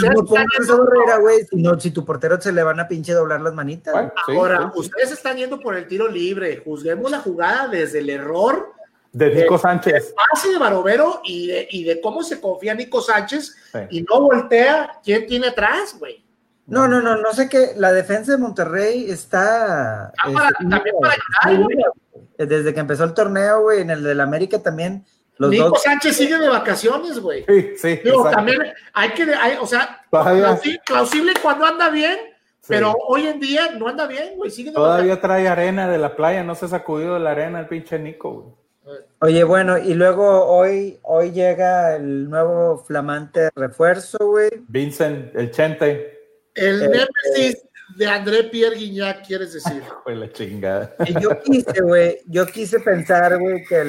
si, tu portero se le van a pinche doblar las manitas. ahora, ustedes están yendo por el tiro libre. Juzguemos la jugada desde el error de Nico Sánchez. pase de Barovero y de, y de cómo se confía Nico Sánchez y no voltea quién tiene atrás, güey. No, no, no, no sé qué. La defensa de Monterrey está. Ah, también para Desde que empezó el torneo, güey, en el del América también. Los Nico Sánchez sigue de vacaciones, güey. Sí, sí. también hay que, hay, o sea, plausible cuando anda bien, pero hoy en día no anda bien, güey. Todavía trae arena de la playa, no se ha sacudido de la arena el pinche Nico, güey. Oye, bueno, y luego hoy, hoy llega el nuevo flamante refuerzo, güey. Vincent, el Chente. El eh, Nemesis de André Pierre Guignac, quieres decir. Fue la chingada. Yo quise, güey, yo quise pensar, güey, que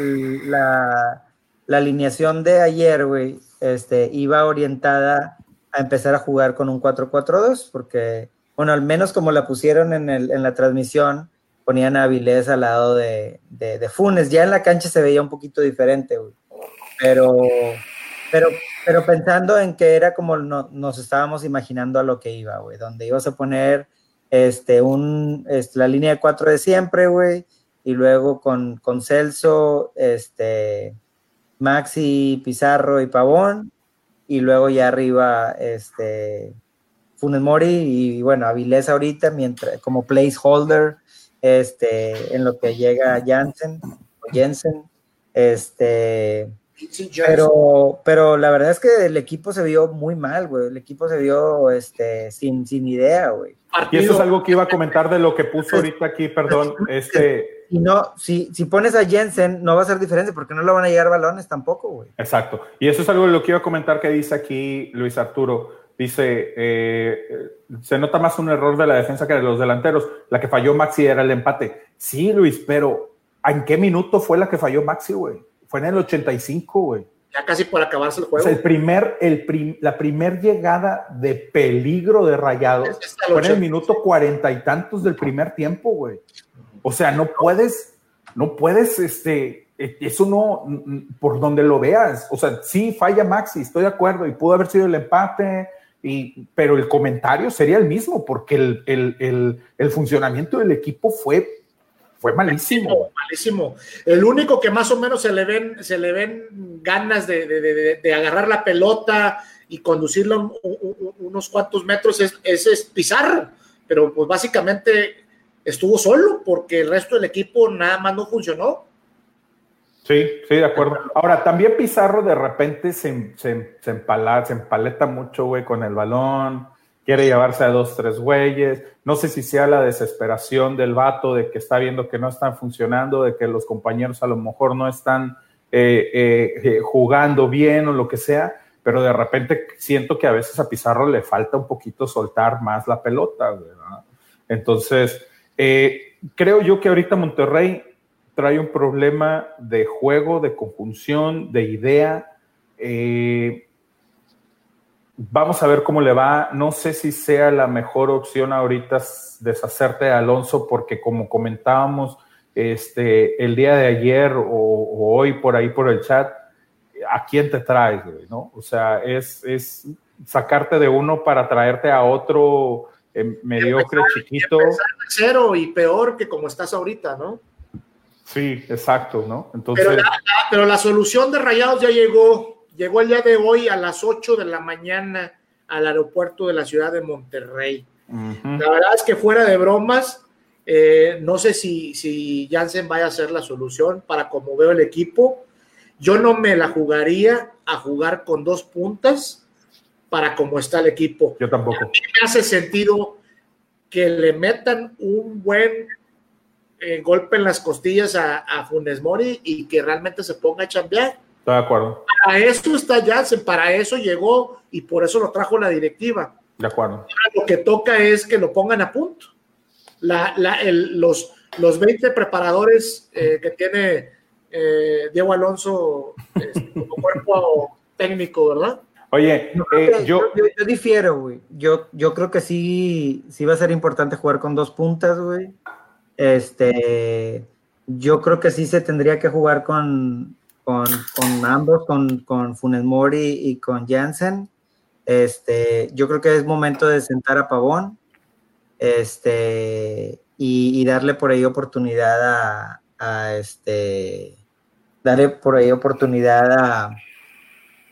la, alineación de ayer, güey, este, iba orientada a empezar a jugar con un 4-4-2, porque, bueno, al menos como la pusieron en, el, en la transmisión, ponían a Avilés al lado de, de, Funes. Ya en la cancha se veía un poquito diferente, güey. Pero, pero, pero pensando en que era como nos estábamos imaginando a lo que iba, güey, donde ibas a poner este, un, este, la línea de cuatro de siempre, güey, y luego con, con Celso, este, Maxi, Pizarro y Pavón, y luego ya arriba, este, Funes Mori y, bueno, Avilés ahorita mientras, como placeholder este, en lo que llega Jansen, Jensen, este, pero, pero la verdad es que el equipo se vio muy mal, güey, el equipo se vio, este, sin, sin idea, güey. Y eso es algo que iba a comentar de lo que puso ahorita aquí, perdón, este... Y no, si, si pones a Jensen, no va a ser diferente porque no le van a llegar balones tampoco, güey. Exacto. Y eso es algo de lo que iba a comentar que dice aquí Luis Arturo Dice, eh, se nota más un error de la defensa que de los delanteros. La que falló Maxi era el empate. Sí, Luis, pero ¿en qué minuto fue la que falló Maxi, güey? Fue en el 85, güey. Ya casi por acabarse el juego. el primer, el la primer llegada de peligro de rayados fue en el minuto cuarenta y tantos del primer tiempo, güey. O sea, no puedes, no puedes, este, eso no, por donde lo veas. O sea, sí, falla Maxi, estoy de acuerdo, y pudo haber sido el empate, pero el comentario sería el mismo, porque el, funcionamiento del equipo fue fue malísimo. Malísimo. El único que más o menos se le ven, se le ven ganas de, agarrar la pelota y conducirla unos cuantos metros es, es, Pizarro, pero pues básicamente estuvo solo porque el resto del equipo nada más no funcionó. Sí, sí, de acuerdo. Ahora, también Pizarro de repente se, se, se, empala, se empaleta mucho, güey, con el balón quiere llevarse a dos, tres güeyes. No sé si sea la desesperación del vato de que está viendo que no están funcionando, de que los compañeros a lo mejor no están eh, eh, eh, jugando bien o lo que sea, pero de repente siento que a veces a Pizarro le falta un poquito soltar más la pelota. ¿verdad? Entonces, creo yo que ahorita Monterrey trae un problema de juego, de conjunción, de idea. Vamos a ver cómo le va. No sé si sea la mejor opción ahorita deshacerte de Alonso, porque como comentábamos este, el día de ayer o, hoy por ahí por el chat, ¿a quién te traes? ¿no? O sea, es, es sacarte de uno para traerte a otro eh, mediocre, chiquito. Cero y peor que como estás ahorita, ¿no? Sí, exacto, ¿no? Entonces... Pero la, pero la solución de Rayados ya llegó llegó el día de hoy a las 8 de la mañana al aeropuerto de la ciudad de Monterrey. La verdad es que fuera de bromas, eh, no sé si, si Jansen vaya a ser la solución para como veo el equipo. Yo no me la jugaría a jugar con dos puntas para como está el equipo. Yo tampoco. me hace sentido que le metan un buen eh, golpe en las costillas a, a Funes Mori y que realmente se ponga a chambear de acuerdo. Para eso está Janssen, para eso llegó y por eso lo trajo la directiva. De acuerdo. lo que toca es que lo pongan a punto. La, los, los 20 preparadores eh, que tiene eh, Diego Alonso este, como cuerpo técnico, ¿verdad? Oye, eh, yo, yo, difiero, güey. Yo, yo creo que sí, sí va a ser importante jugar con dos puntas, güey. Este, yo creo que sí se tendría que jugar con, con, ambos, con, con Funes Mori y con Jansen. Este, yo creo que es momento de sentar a Pavón este, y, darle por ahí oportunidad a, este, darle por ahí oportunidad a,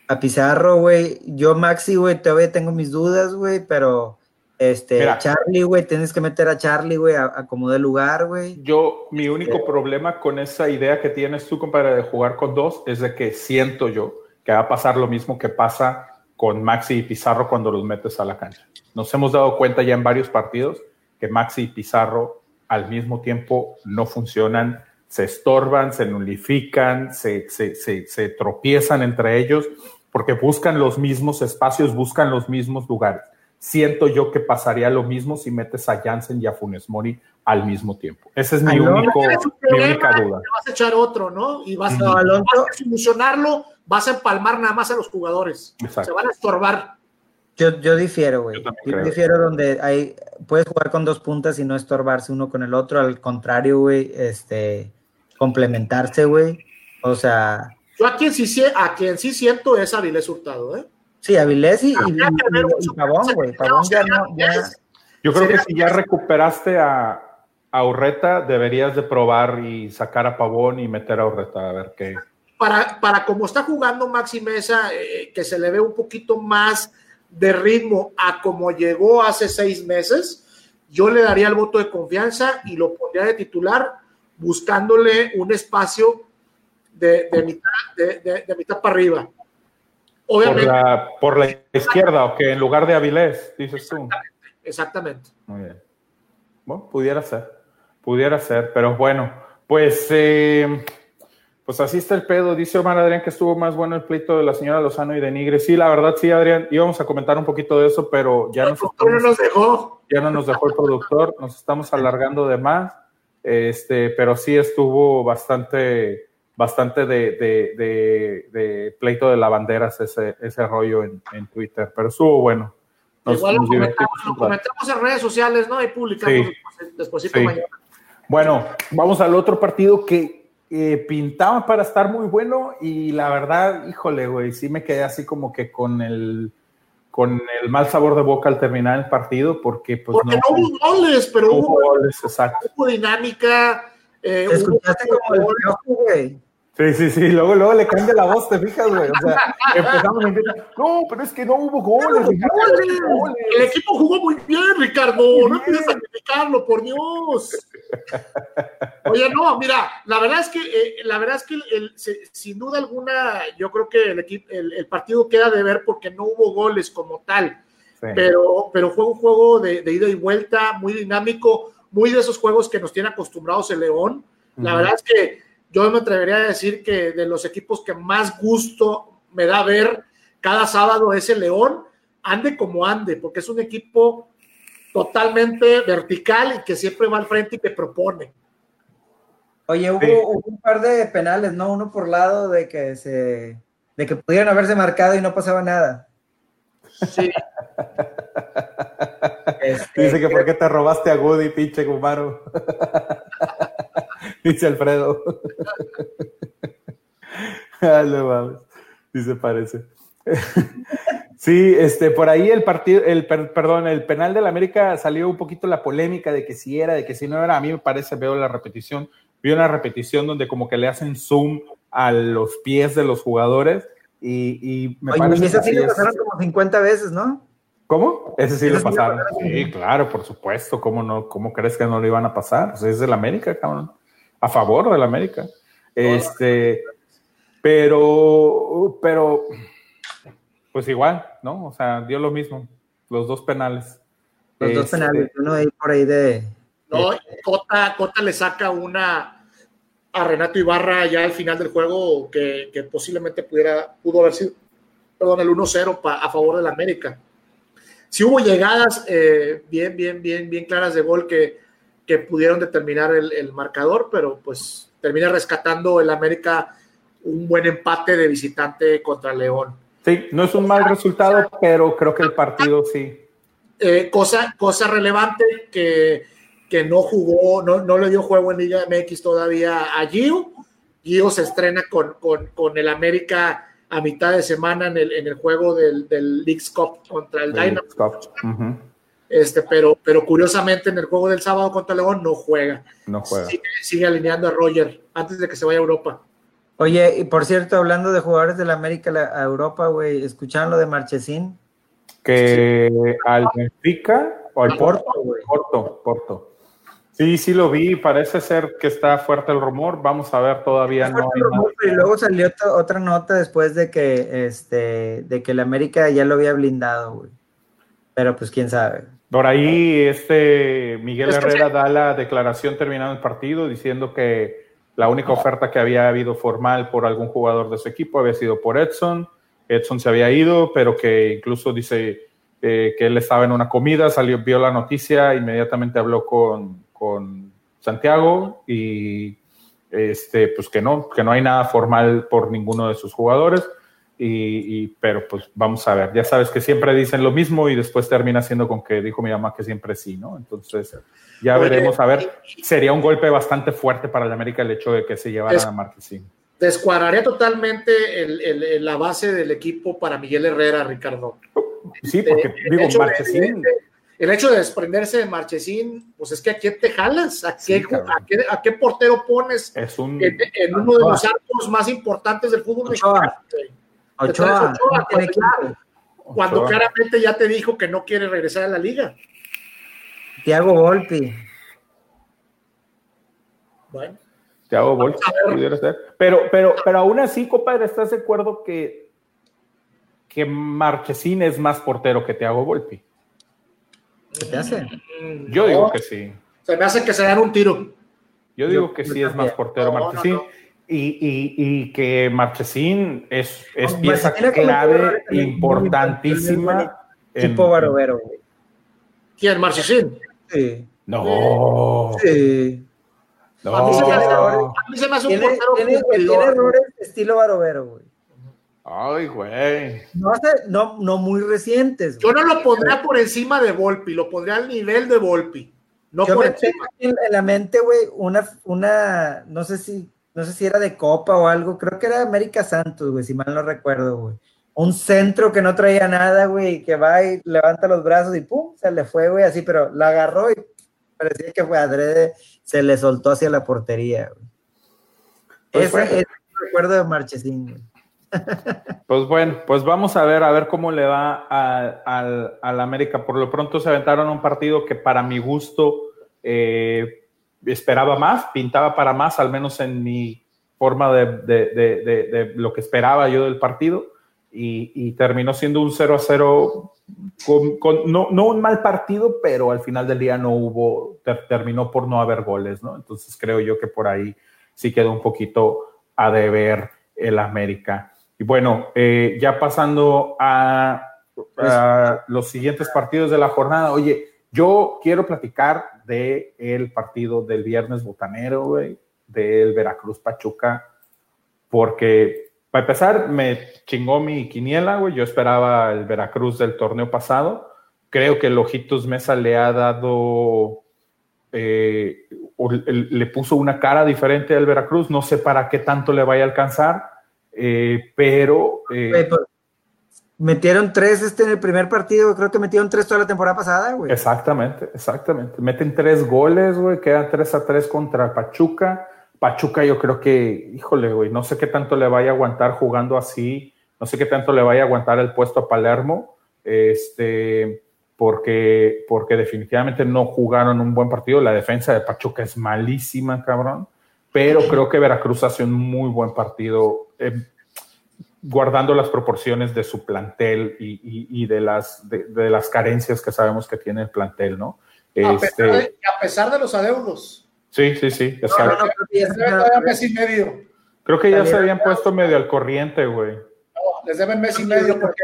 a Pizarro, güey. Yo, Maxi, güey, todavía tengo mis dudas, güey, pero este, Charlie, güey, tienes que meter a Charlie, güey, a, como de lugar, güey. Yo, mi único problema con esa idea que tienes tú, compadre, de jugar con dos, es de que siento yo que va a pasar lo mismo que pasa con Maxi y Pizarro cuando los metes a la cancha. Nos hemos dado cuenta ya en varios partidos que Maxi y Pizarro al mismo tiempo no funcionan, se estorban, se nulifican, se, se, se, se tropiezan entre ellos porque buscan los mismos espacios, buscan los mismos lugares siento yo que pasaría lo mismo si metes a Jansen y a Funes Mori al mismo tiempo. Esa es mi, único, mi única duda. Vas a echar otro, ¿no? Y vas, a, solucionarlo, vas a empalmar nada más a los jugadores. Se van a estorbar. Yo, yo difiero, güey. Yo, difiero donde hay, puedes jugar con dos puntas y no estorbarse uno con el otro. Al contrario, güey, este, complementarse, güey. O sea. Yo a quien sí, a quien sí siento es Avilés Hurtado, ¿eh? Sí, Avilés y, Pavón, güey. Pavón ya no. Yo creo que si ya recuperaste a, a Urreta, deberías de probar y sacar a Pavón y meter a Urreta a ver qué. Para, para como está jugando Maxi Mesa, eh, que se le ve un poquito más de ritmo a como llegó hace seis meses, yo le daría el voto de confianza y lo pondría de titular, buscándole un espacio de, de mitad, de, de mitad para arriba. Por la, izquierda, o que en lugar de Avilés, dices tú. Exactamente. Muy bien. Bueno, pudiera ser, pudiera ser, pero bueno, pues, eh, pues así está el pedo. Dice Omar Adrián que estuvo más bueno el pleito de la señora Lozano y de Nigre. Sí, la verdad, sí, Adrián, íbamos a comentar un poquito de eso, pero ya nos, no nos dejó. Ya no nos dejó el productor, nos estamos alargando de más, este, pero sí estuvo bastante bastante de, de, de, pleito de lavanderas ese, ese rollo en, en Twitter, pero estuvo bueno. Igual lo, comentamos, en redes sociales, ¿no? Y publicamos después sí. mañana. Bueno, vamos al otro partido que eh, pintaba para estar muy bueno y la verdad, híjole, güey, sí me quedé así como que con el con el mal sabor de boca al terminar el partido porque pues porque no, hubo goles, pero hubo, goles, exacto. hubo dinámica, Eh, escuchaste como el güey. Sí, sí, sí, luego, luego le cambia la voz, te fijas, güey. O sea, empezamos a decir, no, pero es que no hubo goles. El equipo jugó muy bien, Ricardo. No quieres sacrificarlo, por Dios. Oye, no, mira, la verdad es que, eh, la verdad es que el, sin duda alguna, yo creo que el, equipo, el, partido queda de ver porque no hubo goles como tal. Pero, pero fue un juego de, ida y vuelta, muy dinámico, muy de esos juegos que nos tiene acostumbrados el León. La verdad es que yo me atrevería a decir que de los equipos que más gusto me da ver cada sábado es el León, ande como ande, porque es un equipo totalmente vertical y que siempre va al frente y que propone. Oye, hubo, un par de penales, ¿no? Uno por lado de que se de que pudieran haberse marcado y no pasaba nada. Sí. Este, Dice que por qué te robaste a Goody, pinche Gumaro. Dice Alfredo. ah, no Dice parece. sí, este, por ahí el partido, el perdón, el penal del América salió un poquito la polémica de que si era, de que si no era. A mí me parece, veo la repetición, veo una repetición donde como que le hacen zoom a los pies de los jugadores y, me parece. ese sí lo pasaron como 50 veces, ¿no? ¿Cómo? Ese sí lo pasaron. Sí, claro, por supuesto. ¿Cómo no? ¿Cómo crees que no lo iban a pasar? Pues es del América, cabrón a favor del América. Este, pero, pero, pues igual, ¿no? O sea, dio lo mismo, los dos penales. Los dos este, penales, uno ahí por ahí de. No, Cota, Cota le saca una a Renato Ibarra ya al final del juego que, posiblemente pudiera, pudo haber sido, perdón, el 1-0 a favor del América. Si hubo llegadas eh, bien, bien, bien, bien claras de gol que que pudieron determinar el, marcador, pero pues termina rescatando el América un buen empate de visitante contra León. Sí, no es un mal resultado, pero creo que el partido sí. Eh, cosa, cosa relevante que, que no jugó, no, no, le dio juego en Liga MX todavía a Gio. Gio se estrena con, con, con el América a mitad de semana en el, en el juego del, del League's Cup contra el, Dynamo. Este, pero, pero curiosamente en el juego del sábado contra León no juega. No juega. Sigue, alineando a Roger antes de que se vaya a Europa. Oye, y por cierto, hablando de jugadores de la América a Europa, güey, ¿escucharon lo de Marchesín? Que al Benfica o al Porto, Porto, Porto. Sí, sí lo vi, parece ser que está fuerte el rumor, vamos a ver, todavía no Y luego salió otra nota después de que, este, de que el América ya lo había blindado, güey. Pero pues quién sabe. Por ahí este Miguel Herrera da la declaración terminando el partido diciendo que la única oferta que había habido formal por algún jugador de su equipo había sido por Edson. Edson se había ido, pero que incluso dice eh, que él estaba en una comida, salió, vio la noticia, inmediatamente habló con, con Santiago y este, pues que no, que no hay nada formal por ninguno de sus jugadores. Y, pero pues vamos a ver, ya sabes que siempre dicen lo mismo y después termina siendo con que dijo mi mamá que siempre sí, ¿no? Entonces ya veremos, a ver, sería un golpe bastante fuerte para el América el hecho de que se llevara a Marquesín. Descuadraría totalmente el, la base del equipo para Miguel Herrera, Ricardo. Sí, porque digo, Marquesín... el hecho de desprenderse de Marchesín, pues es que a quién te jalas, a, qué, a, qué, portero pones es un, en, uno de los arcos más importantes del fútbol mexicano cuando, claramente ya te dijo que no quiere regresar a la liga. Tiago Volpi. Bueno. Tiago Volpi pudiera ser. Pero, pero, pero aún así, compadre, ¿estás de acuerdo que, que Marchesín es más portero que Tiago Volpi? ¿Qué te hace? Mm, Yo digo que sí. Se me hace que se dan un tiro. Yo digo que sí es más portero Marchesín. Y, y, que Marchesín es, es pieza clave importantísima. Tipo Barovero. ¿Quién? ¿Marchesín? Sí. No. Sí. No. A, mí se me hace, a mí se me hace un tiene, tiene, tiene errores estilo Barovero, güey. Ay, güey. No, no, no muy recientes. Yo no lo pondría por encima de Volpi, lo pondría al nivel de Volpi. No Yo por me encima. En, en la mente, güey, una, una, no sé si no sé si era de Copa o algo, creo que era América Santos, güey, si mal no recuerdo, güey. Un centro que no traía nada, güey, que va y levanta los brazos y pum, se le fue, güey, así, pero la agarró y Parecía que fue adrede, se le soltó hacia la portería. Pues Ese es el recuerdo de Marchesín. Pues bueno, pues vamos a ver, a ver cómo le va al América. Por lo pronto se aventaron un partido que para mi gusto eh, esperaba más, pintaba para más, al menos en mi forma de, lo que esperaba yo del partido. Y, terminó siendo un 0 a 0 con, no, un mal partido, pero al final del día no hubo, terminó por no haber goles, ¿no? Entonces creo yo que por ahí sí quedó un poquito a deber el América. Y bueno, eh, ya pasando a, los siguientes partidos de la jornada, oye, yo quiero platicar del el partido del viernes botanero, güey, del Veracruz Pachuca, porque para empezar me chingó mi quiniela, güey, yo esperaba el Veracruz del torneo pasado, creo que el Ojitos Mesa le ha dado, eh, le puso una cara diferente al Veracruz, no sé para qué tanto le vaya a alcanzar eh, pero... Eh, metieron tres este en el primer partido, creo que metieron tres toda la temporada pasada, güey. Exactamente, exactamente. Meten tres goles, güey, quedan tres a tres contra Pachuca. Pachuca yo creo que, híjole, güey, no sé qué tanto le vaya a aguantar jugando así, no sé qué tanto le vaya a aguantar el puesto a Palermo, este, porque, porque definitivamente no jugaron un buen partido. La defensa de Pachuca es malísima, cabrón pero creo que Veracruz hace un muy buen partido, eh, guardando las proporciones de su plantel y, de, las, de, las carencias que sabemos que tiene el plantel, ¿no? A, pesar, este, de, a pesar, de, los adeudos. Sí, sí, sí, exacto. Creo que ya se habían puesto medio al corriente, güey. No, les deben mes y medio porque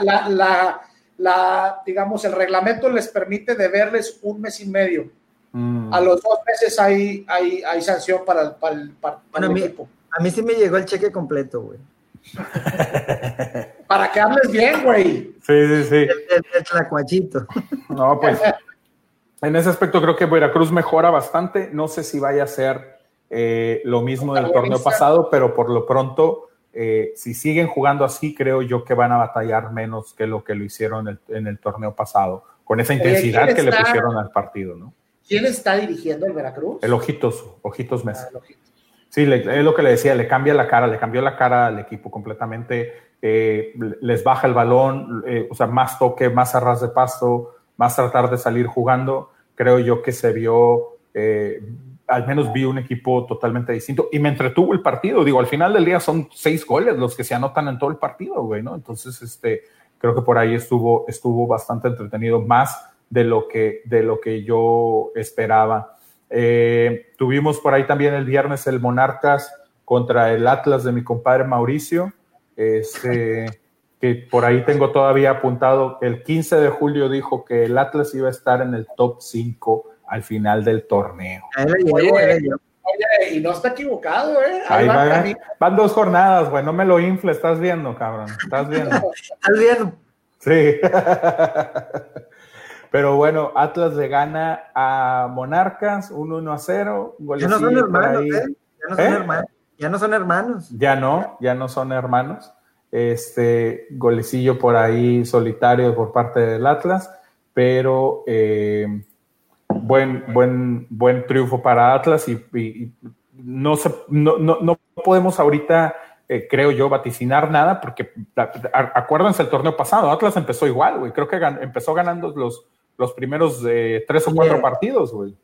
la, la, la, digamos, el reglamento les permite deberles un mes y medio. Mm. A los dos meses hay, hay, hay sanción para, para, el mí, equipo. A mí sí me llegó el cheque completo, güey. para que hables bien, güey. Sí, sí, sí. El, tlacuachito. No, pues en ese aspecto creo que Veracruz mejora bastante. No sé si vaya a ser eh, lo mismo del torneo pasado, pero por lo pronto, eh, si siguen jugando así, creo yo que van a batallar menos que lo que lo hicieron en el, torneo pasado, con esa intensidad que le pusieron al partido, ¿no? ¿Quién está dirigiendo el Veracruz? El Ojitos, Ojitos Mesa. Ah, sí, es lo que le decía, le cambia la cara, le cambió la cara al equipo completamente, eh, les baja el balón, eh, o sea, más toque, más arras de pasto, más tratar de salir jugando. Creo yo que se vio, eh, al menos vi un equipo totalmente distinto y me entretuvo el partido. Digo, al final del día son seis goles los que se anotan en todo el partido, güey, ¿no? Entonces, este, creo que por ahí estuvo, estuvo bastante entretenido, más de lo que, de lo que yo esperaba. Eh, tuvimos por ahí también el viernes el Monarcas contra el Atlas de mi compadre Mauricio, este, que por ahí tengo todavía apuntado, el 15 de julio dijo que el Atlas iba a estar en el top 5 al final del torneo. Oye, y no está equivocado, ¿eh? van, dos jornadas, güey, no me lo infle, estás viendo, cabrón, estás viendo. estás viendo. Sí. Pero bueno, Atlas le gana a Monarcas, un 1 a 0. Ya no son hermanos, ¿eh? Ya no son ¿Eh? hermanos. Ya no son hermanos. Ya no, ya no son hermanos. Este golecillo por ahí solitario por parte del Atlas, pero eh, buen, buen, buen triunfo para Atlas y, no, se, no, no, no, podemos ahorita, creo yo, vaticinar nada, porque acuérdense el torneo pasado, Atlas empezó igual, güey, creo que empezó ganando los, los primeros eh, tres o cuatro partidos, güey.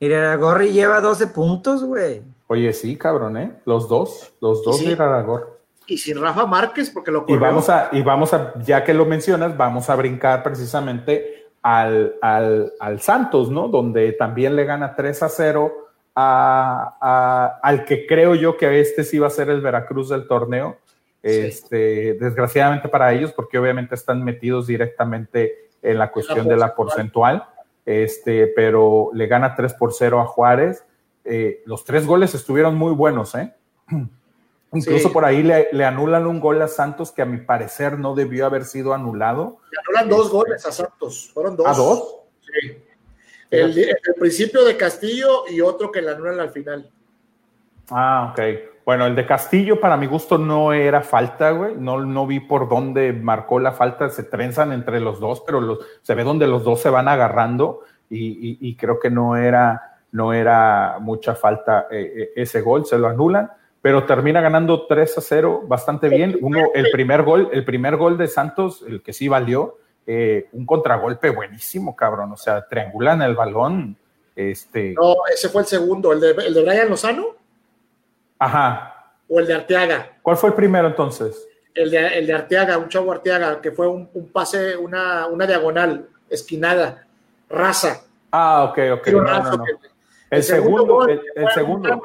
Mira, Gorri lleva 12 puntos, güey. Oye, sí, cabrón, ¿eh? Los dos, los dos de Gorri. Y sin Rafa Márquez, porque lo corrió. Y vamos a, y vamos a, ya que lo mencionas, vamos a brincar precisamente al, al, Santos, ¿no? Donde también le gana 3 a 0 a, al que creo yo que este sí va a ser el Veracruz del torneo. Este, desgraciadamente para ellos, porque obviamente están metidos directamente en la cuestión de la porcentual, este, pero le gana 3 por 0 a Juárez. Eh, los tres goles estuvieron muy buenos, ¿eh? Incluso por ahí le, anulan un gol a Santos que a mi parecer no debió haber sido anulado. Le anulan dos goles a Santos, fueron dos. ¿A dos? Sí. El, el, principio de Castillo y otro que le anulan al final. Ah, ok. Bueno, el de Castillo para mi gusto no era falta, güey. No, no vi por dónde marcó la falta. Se trenzan entre los dos, pero los, se ve donde los dos se van agarrando. y, creo que no era, no era mucha falta eh, eh, ese gol, se lo anulan, pero termina ganando 3 a 0 bastante bien. Uno, el primer gol, el primer gol de Santos, el que sí valió, eh, un contragolpe buenísimo, cabrón, o sea, triangulan el balón. Este... No, ese fue el segundo, el de, el de Brian Lozano. Ajá. O el de Arteaga. ¿Cuál fue el primero entonces? El de, el de Arteaga, un chavo Arteaga, que fue un, pase, una, una diagonal, esquinada, raza. Ah, ok, ok. El, segundo, el, segundo,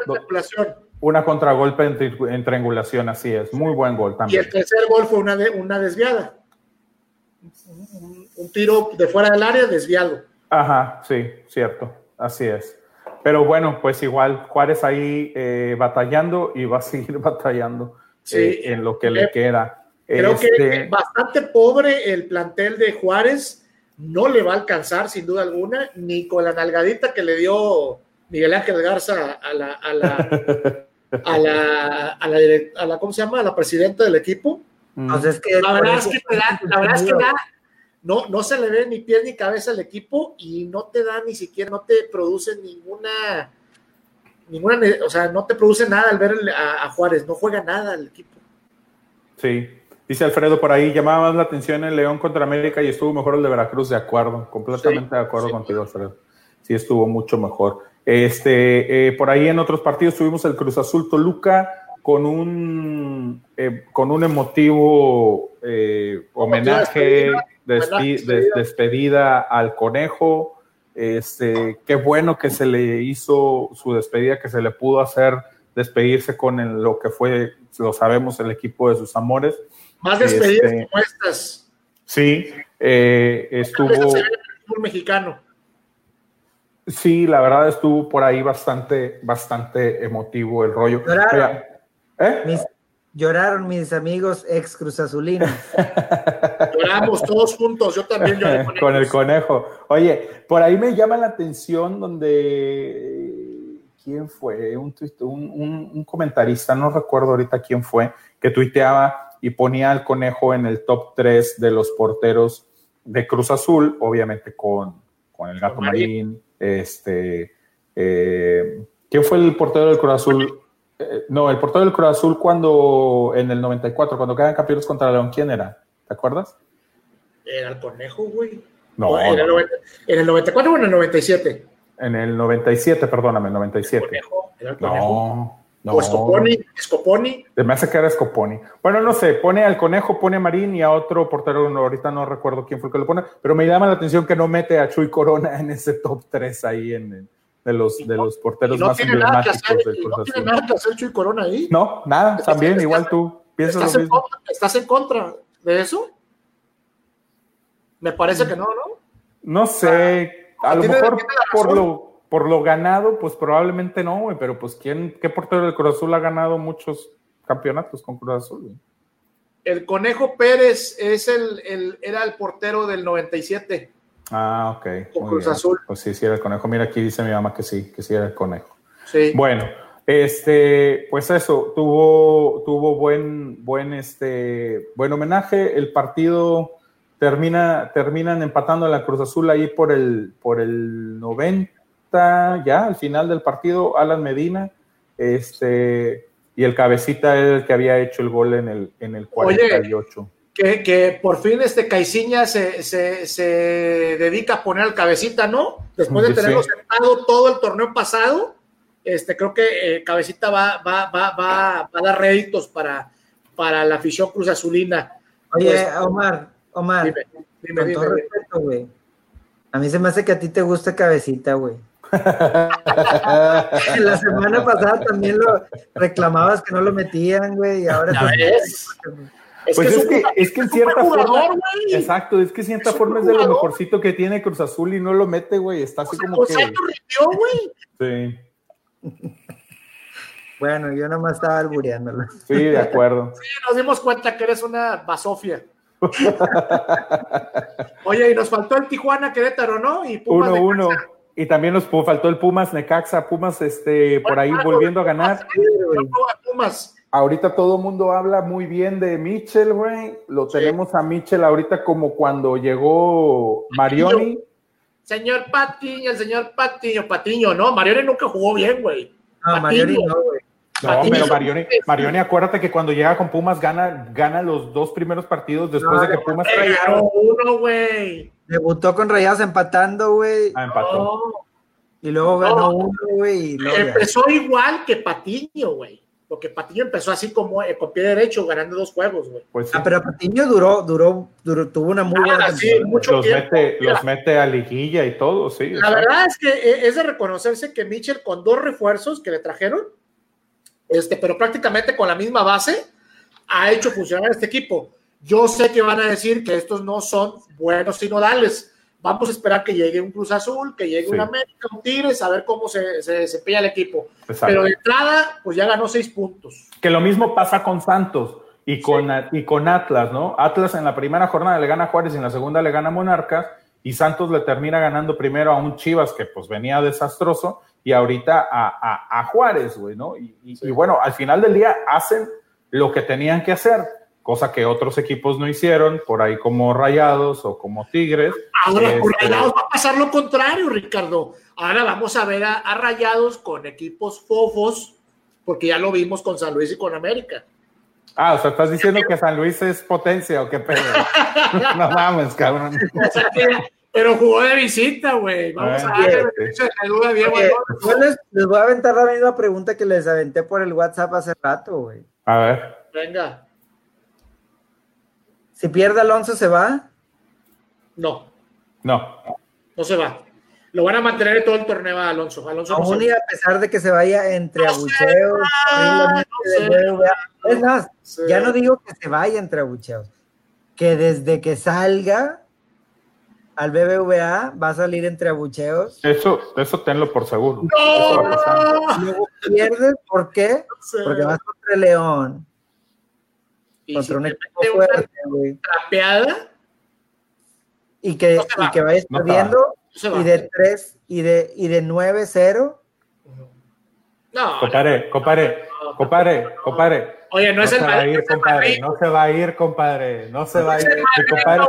una contragolpe en, triangulación, así es. Muy buen gol también. Y el tercer gol fue una, una desviada. Un, tiro de fuera del área desviado. Ajá, sí, cierto. Así es. Pero bueno, pues igual Juárez ahí eh, batallando y va a seguir batallando eh, en lo que le queda. Creo que este bastante pobre el plantel de Juárez. No le va a alcanzar, sin duda alguna, ni con la nalgadita que le dio Miguel Ángel Garza a la, a la, a la, a la, a la, ¿cómo se llama? A la presidenta del equipo. Entonces, que la verdad es que, la verdad es que no, no se le ve ni pie ni cabeza al equipo y no te da ni siquiera, no te produce ninguna, ninguna, o sea, no te produce nada al ver a, Juárez, no juega nada el equipo. Sí, dice Alfredo por ahí, llamaba más la atención el León contra América y estuvo mejor el de Veracruz, de acuerdo, completamente de acuerdo contigo, Alfredo. Sí, estuvo mucho mejor. Este, eh, por ahí en otros partidos tuvimos el Cruz Azul Toluca con un, eh, con un emotivo eh, homenaje despedida al conejo. Este, qué bueno que se le hizo su despedida, que se le pudo hacer despedirse con lo que fue, lo sabemos, el equipo de sus amores. Más despedidas este, como estas. Sí, eh, estuvo. mexicano. Sí, la verdad estuvo por ahí bastante, bastante emotivo el rollo. ¿Eh? Lloraron mis amigos ex Cruz Azulinos. Lloramos todos juntos, yo también lloré con, el conejo. Oye, por ahí me llama la atención donde. ¿Quién fue? Un, un, comentarista, no recuerdo ahorita quién fue, que tuiteaba y ponía al conejo en el top 3 de los porteros de Cruz Azul, obviamente con, el gato marín. Este, eh, ¿Quién fue el portero del Cruz Azul? Eh, no, el portero del Cruz Azul cuando en el 94, cuando quedan campeones contra León, ¿quién era? ¿Te acuerdas? Era el conejo, güey. No, en, El 94 o en el 97. En el 97, perdóname, el 97. El conejo, era el conejo. No, no. O Scoponi, Scoponi. Me hace que era Scoponi. Bueno, no sé, pone al conejo, pone a Marín y a otro portero, ahorita no recuerdo quién fue el que lo pone, pero me llama la atención que no mete a Chuy Corona en ese top 3 ahí en, el de los, de los porteros no más emblemáticos del Cruz No tiene nada que hacer Chuy Corona ahí. No, nada, también, igual tú. Piensas ¿estás, lo mismo. En contra, ¿Estás en contra de eso? Me parece que no, ¿no? No sé, a lo mejor por lo, por lo ganado, pues probablemente no, güey, pero pues ¿quién, qué portero del Cruz Azul ha ganado muchos campeonatos con Cruz Azul? El Conejo Pérez es el, el, era el portero del 97. Ah, ok. Cruz Azul. Pues sí, sí era el conejo. Mira, aquí dice mi mamá que sí, que sí era el conejo. Sí. Bueno, este, pues eso, tuvo, tuvo buen, buen, este, buen homenaje. El partido termina, terminan empatando a la Cruz Azul ahí por el, por el 90, ya, al final del partido, Alan Medina, este, y el cabecita era el que había hecho el gol en el, en el 48 que, por fin este Caiciña se, dedica a poner al cabecita, ¿no? Después de tenerlo sentado todo el torneo pasado, este, creo que eh, Cabecita va, va, va, va, a dar réditos para, para la afición Cruz Azulina. Oye, pues, Omar, Omar, dime, dime, dime, respeto, güey. A mí se me hace que a ti te gusta Cabecita, güey. la semana pasada también lo reclamabas que no lo metían, güey, y ahora... Es pues que es, que, es que en cierta forma, exacto, es que en cierta forma es de lo mejorcito que tiene Cruz Azul y no lo mete, güey, está así como que... Sí. Bueno, yo nomás estaba albureándolo. Sí, de acuerdo. Sí, nos dimos cuenta que eres una basofia. Oye, y nos faltó el Tijuana Querétaro, ¿no? Y Pumas uno, uno. Y también nos faltó el Pumas Necaxa, Pumas este, por ahí volviendo a ganar. Pumas ahorita todo el mundo habla muy bien de Mitchell, güey. Lo tenemos a Mitchell ahorita como cuando llegó Marioni. señor Patiño, el señor Patiño, Patiño, no, Marioni nunca jugó bien, güey. No, Marioni no, güey. No, pero Marioni, Marioni, acuérdate que cuando llega con Pumas gana, gana los dos primeros partidos después no, de que Pumas uno, güey. Debutó con Rayados empatando, güey. Ah, empató. No. Y luego ganó uno, güey. Empezó igual que Patiño, güey. Porque Patiño empezó así como eh, con pie derecho, ganando dos juegos, güey. Pues sí. Ah, pero Patiño duró, duró, duró, tuvo una muy Ah, buena sí, mucho los, tiempo. mete, Mira. los mete a liguilla y todo, sí. La exacto. verdad es que eh, es de reconocerse que Mitchell con dos refuerzos que le trajeron, este, pero prácticamente con la misma base, ha hecho funcionar este equipo. Yo sé que van a decir que estos no son buenos sinodales. Vamos a esperar que llegue un Cruz Azul, que llegue Sí. un América, un Tigres, a ver cómo se, se desempeña el equipo. Exacto. Pero de entrada, pues ya ganó seis puntos. Que lo mismo pasa con Santos y con, y con Atlas, ¿no? Atlas en la primera jornada le gana a Juárez y en la segunda le gana a Monarcas y Santos le termina ganando primero a un Chivas que pues venía desastroso y ahorita a, a, a Juárez, güey, ¿no? Y, y- y bueno, al final del día hacen lo que tenían que hacer, cosa que otros equipos no hicieron, por ahí como Rayados o como Tigres. Ahora con Este, Rayados va a pasar lo contrario, Ricardo. Ahora vamos a ver a, a Rayados con equipos fofos, porque ya lo vimos con San Luis y con América. Ah, o sea, estás diciendo que San Luis es potencia o qué pedo. no mames, cabrón. Pero jugó de visita, güey. Vamos Ah, a darle sí. la duda yo les, les voy a aventar la misma pregunta que les aventé por el WhatsApp hace rato, güey. A ver. Venga, Si pierde Alonso, ¿se va? no, No. no se va. Lo van a mantener todo el torneo a Alonso. Alonso Aún y a pesar de que se vaya entre No abucheos, no. Es más, ya no digo que se vaya entre abucheos, que desde que salga al BBVA va a salir entre abucheos. Eso, eso tenlo por seguro. Eso va a pasar. ¡No! Luego pierdes, ¿por qué? Porque vas contra el León, contra un equipo fuerte, güey. trapeada, Y que, No va. y que vayas No perdiendo va. y de 3 y de, y de 9-0. No, Compadre, compadre, compadre, compadre. Oye, no, No es se el va a ir, no compadre. No se va a ir, compadre. No se va a ir. Mi compadre.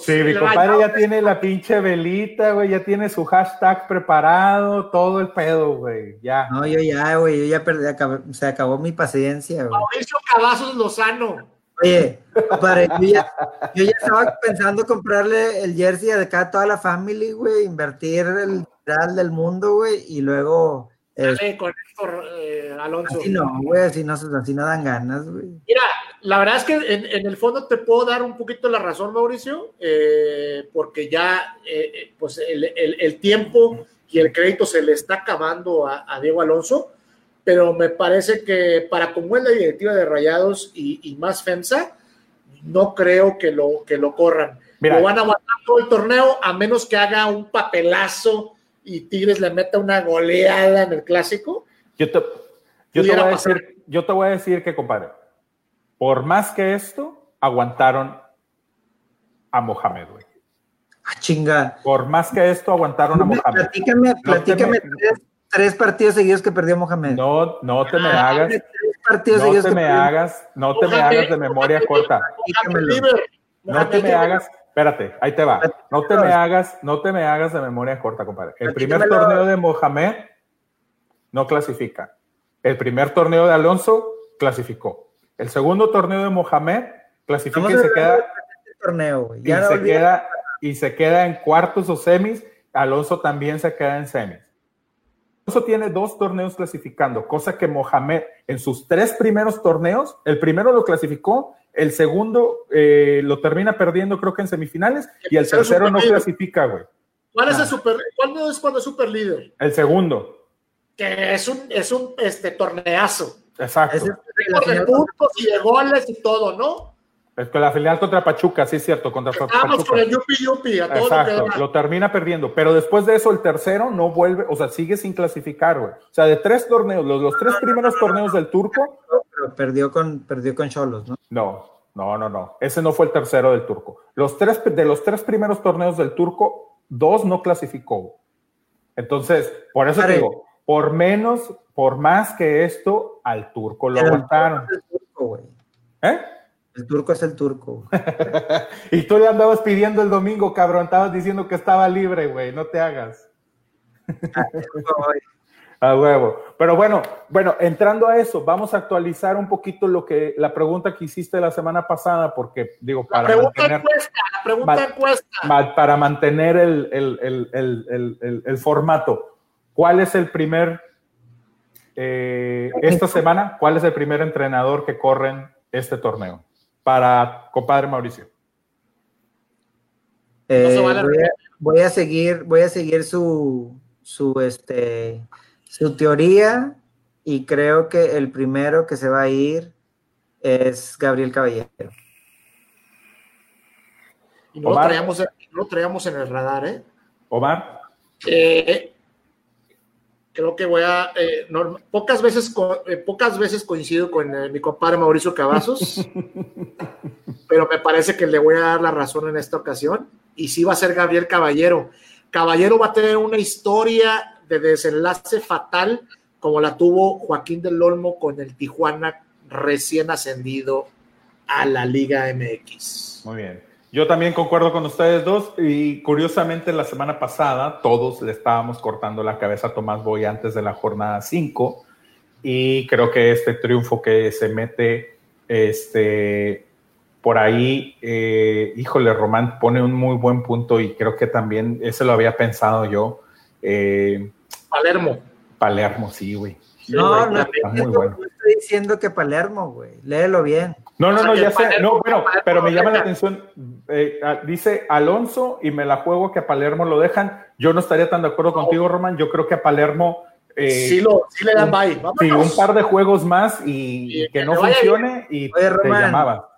Sí, mi compadre ya tiene la pinche velita, güey. Ya tiene su hashtag preparado, todo el pedo, güey. Ya. No, yo ya, güey, yo ya perdí, se acabó mi paciencia, güey. Mauricio Cavazos Lozano. Oye, compadre, yo ya, yo ya estaba pensando comprarle el jersey de acá a toda la family, güey, invertir el real del mundo, güey, y luego, Dale con Héctor eh, Alonso. así no, güey, así no, así no dan ganas, güey. Mira, la verdad es que en, en el fondo te puedo dar un poquito la razón, Mauricio, eh, porque ya eh, eh, pues el, el- el tiempo y el crédito se le está acabando a, a Diego Alonso, pero me parece que para como es la directiva de Rayados y, y más FEMSA, no creo que lo, que lo corran. Mira. Lo van a aguantar todo el torneo, a menos que haga un papelazo y Tigres le meta una goleada en el clásico. Yo te, yo te Pudiera voy a decir, yo te voy a decir que, compadre, por más que esto, aguantaron a Mohamed, güey. Ah, chinga. Por más que esto, aguantaron a Mohamed. Platícame, platícame me- tres, tres partidos seguidos que perdió Mohamed. No, no te me Ah, hagas, Tres partidos no seguidos te que me perdió. hagas, no te me hagas de memoria Mohamed, corta. No te me Mohamed, hagas, espérate, ahí te va. No te me hagas, no te me hagas de memoria corta, compadre. El primer torneo de Mohamed no clasifica. El primer torneo de Alonso clasificó. El segundo torneo de Mohamed clasifica y se queda este torneo, y se queda y se queda en cuartos o semis. Alonso también se queda en semis. Alonso tiene dos torneos clasificando, cosa que Mohamed en sus tres primeros torneos, el primero lo clasificó, el segundo eh, lo termina perdiendo creo que en semifinales y el tercero no clasifica, güey. ¿Cuál es Ah. el super? ¿Cuál no es cuando es super líder? El segundo, Que es un, es un este, torneazo. exacto. Es de puntos y de goles y todo, ¿no? Es que la filial contra Pachuca, sí es cierto, contra Estábamos con Pachuca. el yupi yupi a todo Exacto, lo que lo termina perdiendo, pero después de eso el tercero no vuelve, o sea, sigue sin clasificar, güey. O sea, de tres torneos, los, los tres primeros torneos del turco, pero perdió con perdió con Cholos, ¿no? no, no, no, no. Ese no fue el tercero del turco. Los tres, de los tres primeros torneos del turco, dos no clasificó. Entonces, por eso te digo, por menos, por más que esto, al turco lo aguantaron. ¿Eh? El turco es el turco. y tú le andabas pidiendo el domingo, cabrón. Estabas diciendo que estaba libre, güey. No te hagas. a huevo. Pero bueno, bueno, entrando a eso, vamos a actualizar un poquito lo que la pregunta que hiciste la semana pasada, porque digo, para la pregunta mantener, encuesta, la pregunta encuesta. para mantener el, el, el, el, formato. ¿Cuál es el primer eh, esta semana? ¿Cuál es el primer entrenador que corren este torneo? Para compadre Mauricio. Eh, voy, a, seguir, voy a seguir su, su este su teoría y creo que el primero que se va a ir es Gabriel Caballero. Y no, lo traíamos, no traíamos, en el radar, ¿eh? Omar. Eh, creo que voy a. Eh, pocas, veces, eh, pocas veces coincido con mi compadre Mauricio Cavazos, pero me parece que le voy a dar la razón en esta ocasión. Y sí va a ser Gabriel Caballero. Caballero va a tener una historia de desenlace fatal como la tuvo Joaquín del Olmo con el Tijuana recién ascendido a la Liga MX. Muy bien. Yo también concuerdo con ustedes dos y curiosamente la semana pasada todos le estábamos cortando la cabeza a Tomás Boy antes de la jornada 5 y creo que este triunfo que se mete este, por ahí, eh, híjole, Román pone un muy buen punto y creo que también ese lo había pensado yo. Eh, Palermo. Palermo, sí, güey. no, no, estoy diciendo que Palermo, güey. Léelo bien. No, no, no, ya sé. No, bueno, pero me llama la atención. Eh, ah, dice Alonso y me la juego que a Palermo lo dejan. Yo no estaría tan de acuerdo contigo, Román. Yo creo que a Palermo. Eh, sí, lo, sí le dan bye. Sí, un par de juegos más y, que, no funcione y te llamaba.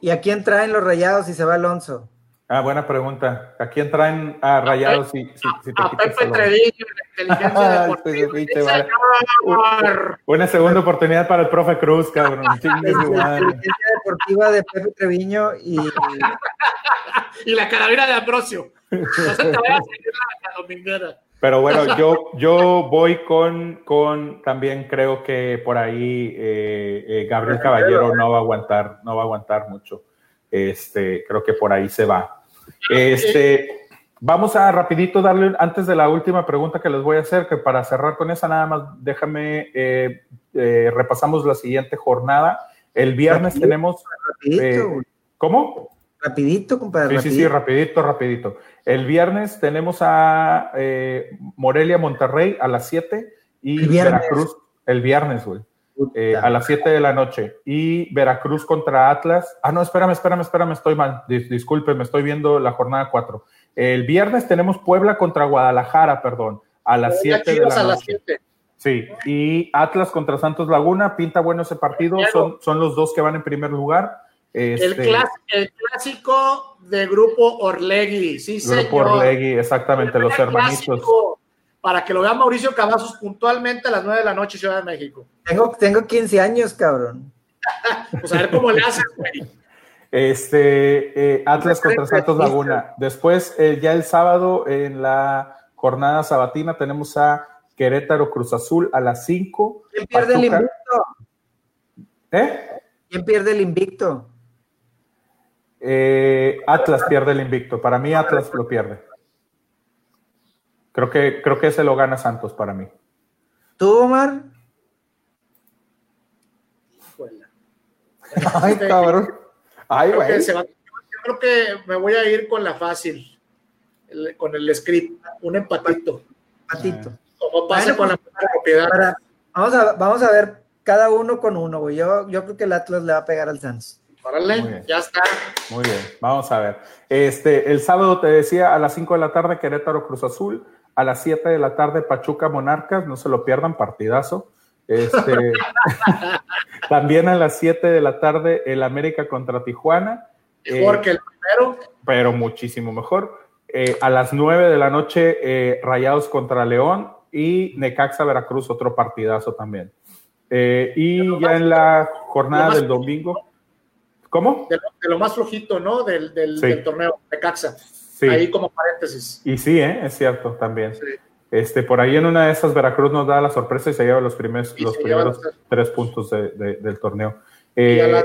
¿Y a quién traen los rayados si se va Alonso? Ah, buena pregunta. ¿A quién traen a Rayados si, si, te a Pepe Treviño, inteligencia deportiva. Una segunda oportunidad para el profe Cruz, cabrón. inteligencia deportiva de Pepe Treviño y... y la calavera de Ambrosio. No se te vaya a seguir la dominguera. Pero bueno, yo, yo voy con, con, también creo que por ahí eh, eh, Gabriel Caballero no va a aguantar, no va a aguantar mucho. Este, creo que por ahí se va. Este, vamos a rapidito darle, antes de la última pregunta que les voy a hacer, que para cerrar con esa nada más, déjame, eh, eh, repasamos la siguiente jornada. El viernes tenemos... Eh, ¿Cómo? Rapidito, compadre. Sí, sí, sí, rapidito, rapidito. El viernes tenemos a Morelia Monterrey a las 7 y Veracruz el viernes, güey. Eh, a las 7 de la noche. Y Veracruz contra Atlas. Ah, no, espérame, espérame, espérame, estoy mal. disculpe, me estoy viendo la jornada 4. El viernes tenemos Puebla contra Guadalajara, perdón, a las 7 de la noche. Sí, y Atlas contra Santos Laguna, pinta bueno ese partido, son, son los dos que van en primer lugar. Este, el, clásico, de Grupo Orlegui, sí, Grupo Orlegui, exactamente, los hermanitos para que lo vea Mauricio Cavazos puntualmente a las 9 de la noche, Ciudad de México. Tengo, tengo 15 años, cabrón. pues a ver cómo le haces, güey. Este, eh, Atlas contra Santos Laguna. Después, eh, ya el sábado, en la jornada sabatina, tenemos a Querétaro Cruz Azul a las 5. ¿Quién pierde el invicto? ¿Eh? ¿Quién pierde el invicto? Eh, Atlas pierde el invicto. Para mí, Atlas lo pierde. Creo que, creo que ese lo gana Santos para mí. ¿Tú, Omar? Ay, cabrón. Ay, güey. Yo creo que me voy a ir con la fácil, con el script, un empatito. Empatito. Como pasa con la propiedad. vamos, a, vamos a ver cada uno con uno, güey. Yo, yo creo que el Atlas le va a pegar al Santos. Órale, ya está. Muy bien, vamos a ver. Este, el sábado te decía a las 5 de la tarde Querétaro Cruz Azul, a las 7 de la tarde Pachuca Monarcas, no se lo pierdan, partidazo. Este, también a las 7 de la tarde el América contra Tijuana. Mejor eh, que el primero. Pero muchísimo mejor. Eh, a las 9 de la noche eh, Rayados contra León y Necaxa Veracruz, otro partidazo también. y ya en la jornada del domingo. ¿Cómo? De lo, más flojito, ¿no? Del, del, torneo, Necaxa. Ahí como paréntesis. Y sí, ¿eh? es cierto también. Este, por ahí en una de esas Veracruz nos da la sorpresa y se lleva los, primeros, los primeros tres puntos del torneo. eh,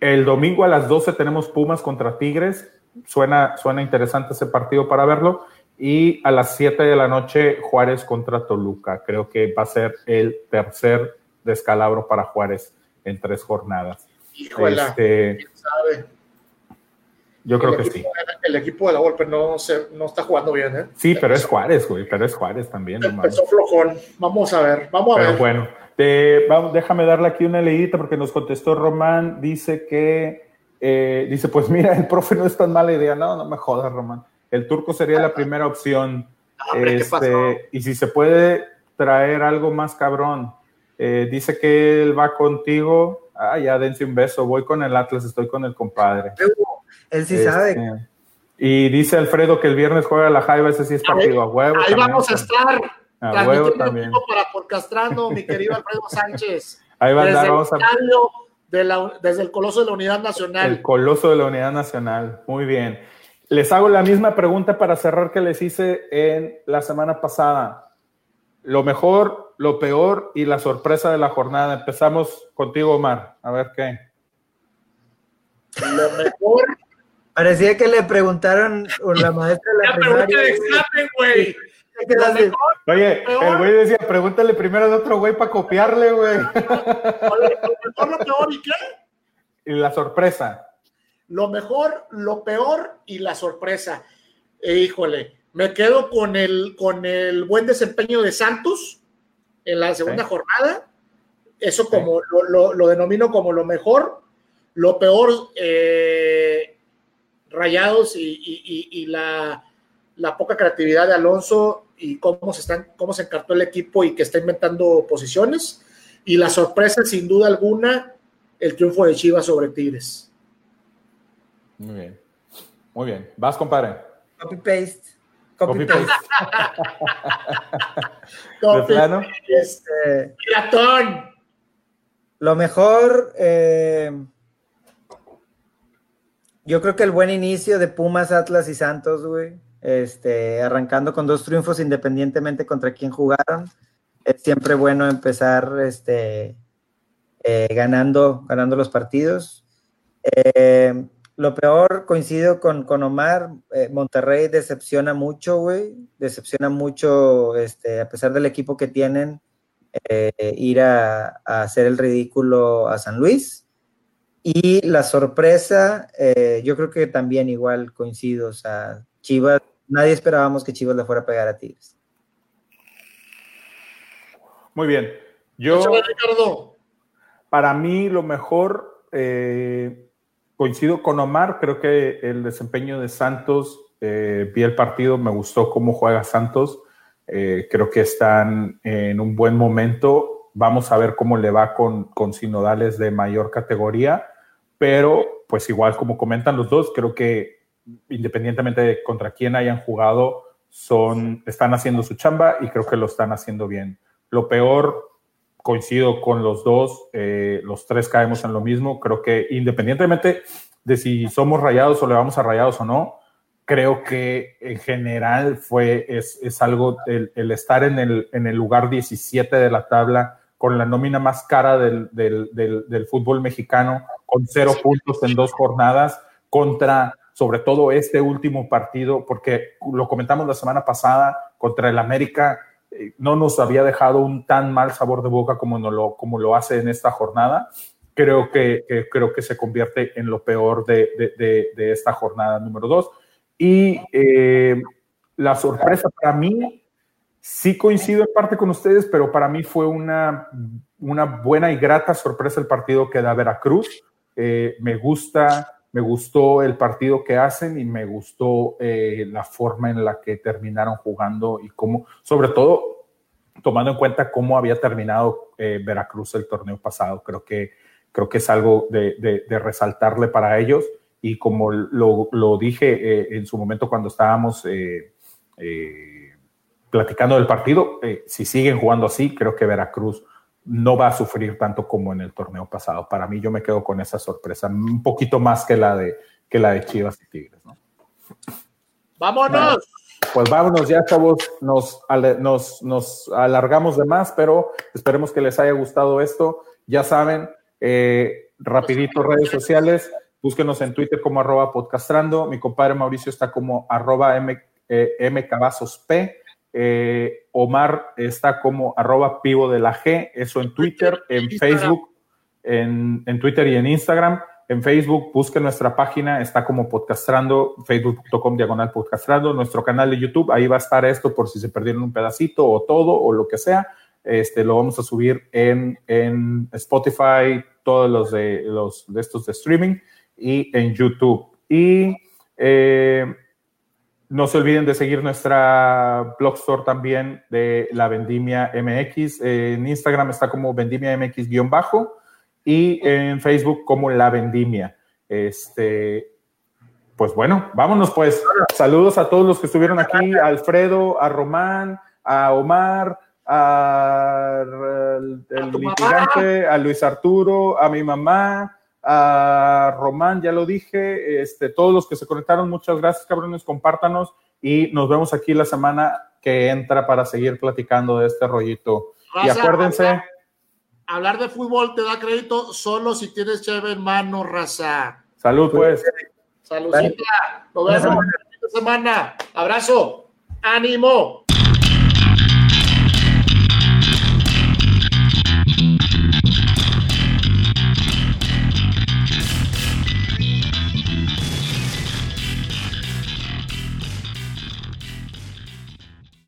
El domingo a las 12 tenemos Pumas contra Tigres. Suena, suena interesante ese partido para verlo. Y a las 7 de la noche, Juárez contra Toluca. Creo que va a ser el tercer descalabro para Juárez en tres jornadas. Híjole, este, sabe? Yo creo que sí. El equipo de la Volpe no, se, no está jugando bien, ¿eh? Sí, pero es Juárez, güey, pero es Juárez también. Empezó flojón. Vamos a ver, vamos a pero ver. bueno, vamos, déjame darle aquí una leída porque nos contestó Román. Dice que, eh, dice, pues mira, el profe no es tan mala idea. No, no me jodas, Román. El turco sería la primera opción. este, y si se puede traer algo más cabrón. Eh, dice que él va contigo. Ah, ya dense un beso. Voy con el Atlas, estoy con el compadre. Él sí sabe. Este, y dice Alfredo que el viernes juega la Jaiba, ese sí es partido a huevo. Ahí vamos a estar. A huevo también. Para podcastrando, mi querido Alfredo Sánchez. Ahí va a andar, vamos a desde el Coloso de la Unidad Nacional. El Coloso de la Unidad Nacional, muy bien. Les hago la misma pregunta para cerrar que les hice en la semana pasada. Lo mejor, lo peor y la sorpresa de la jornada. Empezamos contigo, Omar. A ver qué. Lo mejor. Parecía que le preguntaron a la maestra de la, la primaria. de examen, güey. Oye, el güey decía, pregúntale primero de otro güey para copiarle, güey. Lo mejor, lo peor y qué? Y la sorpresa. Lo mejor, lo peor y la sorpresa. E, híjole, me quedo con el, con el buen desempeño de Santos en la segunda jornada. Eso como lo, denomino como lo mejor. Lo peor, eh, Rayados y, la, la, poca creatividad de Alonso y cómo se, están, cómo se encartó el equipo y que está inventando posiciones. Y la sorpresa, sin duda alguna, el triunfo de Chivas sobre Tigres. Muy bien. Muy bien. Vas, compadre. Copy paste. Copy, paste. Copy? Este, lo mejor, eh, yo creo que el buen inicio de Pumas, Atlas y Santos, güey. Este, arrancando con dos triunfos independientemente contra quién jugaron. Es siempre bueno empezar este, eh, ganando, ganando los partidos. Eh, lo peor, coincido con, con Omar, eh, Monterrey decepciona mucho, güey, decepciona mucho, este, a pesar del equipo que tienen, ir a, hacer el ridículo a San Luis. Y la sorpresa, eh, yo creo que también igual coincido, o sea, Chivas, nadie esperábamos que Chivas le fuera a pegar a Tigres. Muy bien. Yo, para mí, lo mejor, coincido con Omar, creo que el desempeño de Santos, eh, vi el partido, me gustó cómo juega Santos, eh, creo que están en un buen momento, vamos a ver cómo le va con, con sinodales de mayor categoría, pero pues igual como comentan los dos, creo que independientemente de contra quién hayan jugado, son, están haciendo su chamba y creo que lo están haciendo bien. Lo peor, coincido con los dos, eh, los tres caemos en lo mismo. Creo que independientemente de si somos rayados o le vamos a rayados o no, creo que en general fue, es, es algo, el, el, estar en el, en el lugar 17 de la tabla, con la nómina más cara del, del, del, fútbol mexicano, con cero puntos en dos jornadas, contra sobre todo este último partido, porque lo comentamos la semana pasada, contra el América, eh, no nos había dejado un tan mal sabor de boca como, no lo, como lo hace en esta jornada. Creo que, creo que se convierte en lo peor de, de, esta jornada número dos. Y eh, la sorpresa para mí, sí coincido en parte con ustedes, pero para mí fue una, una buena y grata sorpresa el partido que da Veracruz. Eh, me gusta me gustó el partido que hacen y me gustó eh, la forma en la que terminaron jugando y cómo, sobre todo tomando en cuenta cómo había terminado eh, Veracruz el torneo pasado. Creo que, creo que es algo de, resaltarle para ellos y como lo, lo dije en su momento cuando estábamos platicando del partido, si siguen jugando así, creo que Veracruz no va a sufrir tanto como en el torneo pasado. Para mí yo me quedo con esa sorpresa, un poquito más que la de, que la de Chivas y Tigres. ¿no? ¡Vámonos! pues vámonos ya, chavos, nos, nos, nos, alargamos de más, pero esperemos que les haya gustado esto. Ya saben, eh, rapidito redes sociales, búsquenos en Twitter como arroba podcastrando, mi compadre Mauricio está como arroba m, eh, eh, Omar está como arroba pivo de la G, eso en Twitter, en Facebook, en, en Twitter y en Instagram. En Facebook, busque nuestra página, está como podcastrando, facebook.com diagonal podcastrando, nuestro canal de YouTube, ahí va a estar esto por si se perdieron un pedacito o todo o lo que sea. Este, lo vamos a subir en, en Spotify, todos los de, los de estos de streaming y en YouTube. Y eh, no se olviden de seguir nuestra blog store también de la Vendimia MX. en Instagram está como Vendimia MX-bajo y en Facebook como La Vendimia. Este, pues bueno, vámonos pues. Saludos a todos los que estuvieron aquí, a Alfredo, a Román, a Omar, a el, litigante, a Luis Arturo, a mi mamá, a Román, ya lo dije, este, todos los que se conectaron, muchas gracias, cabrones, compártanos y nos vemos aquí la semana que entra para seguir platicando de este rollito. y acuérdense hablar de fútbol te da crédito solo si tienes cheve en mano, raza. Salud, pues. Saludcita. Nos vemos la semana. Abrazo. Ánimo.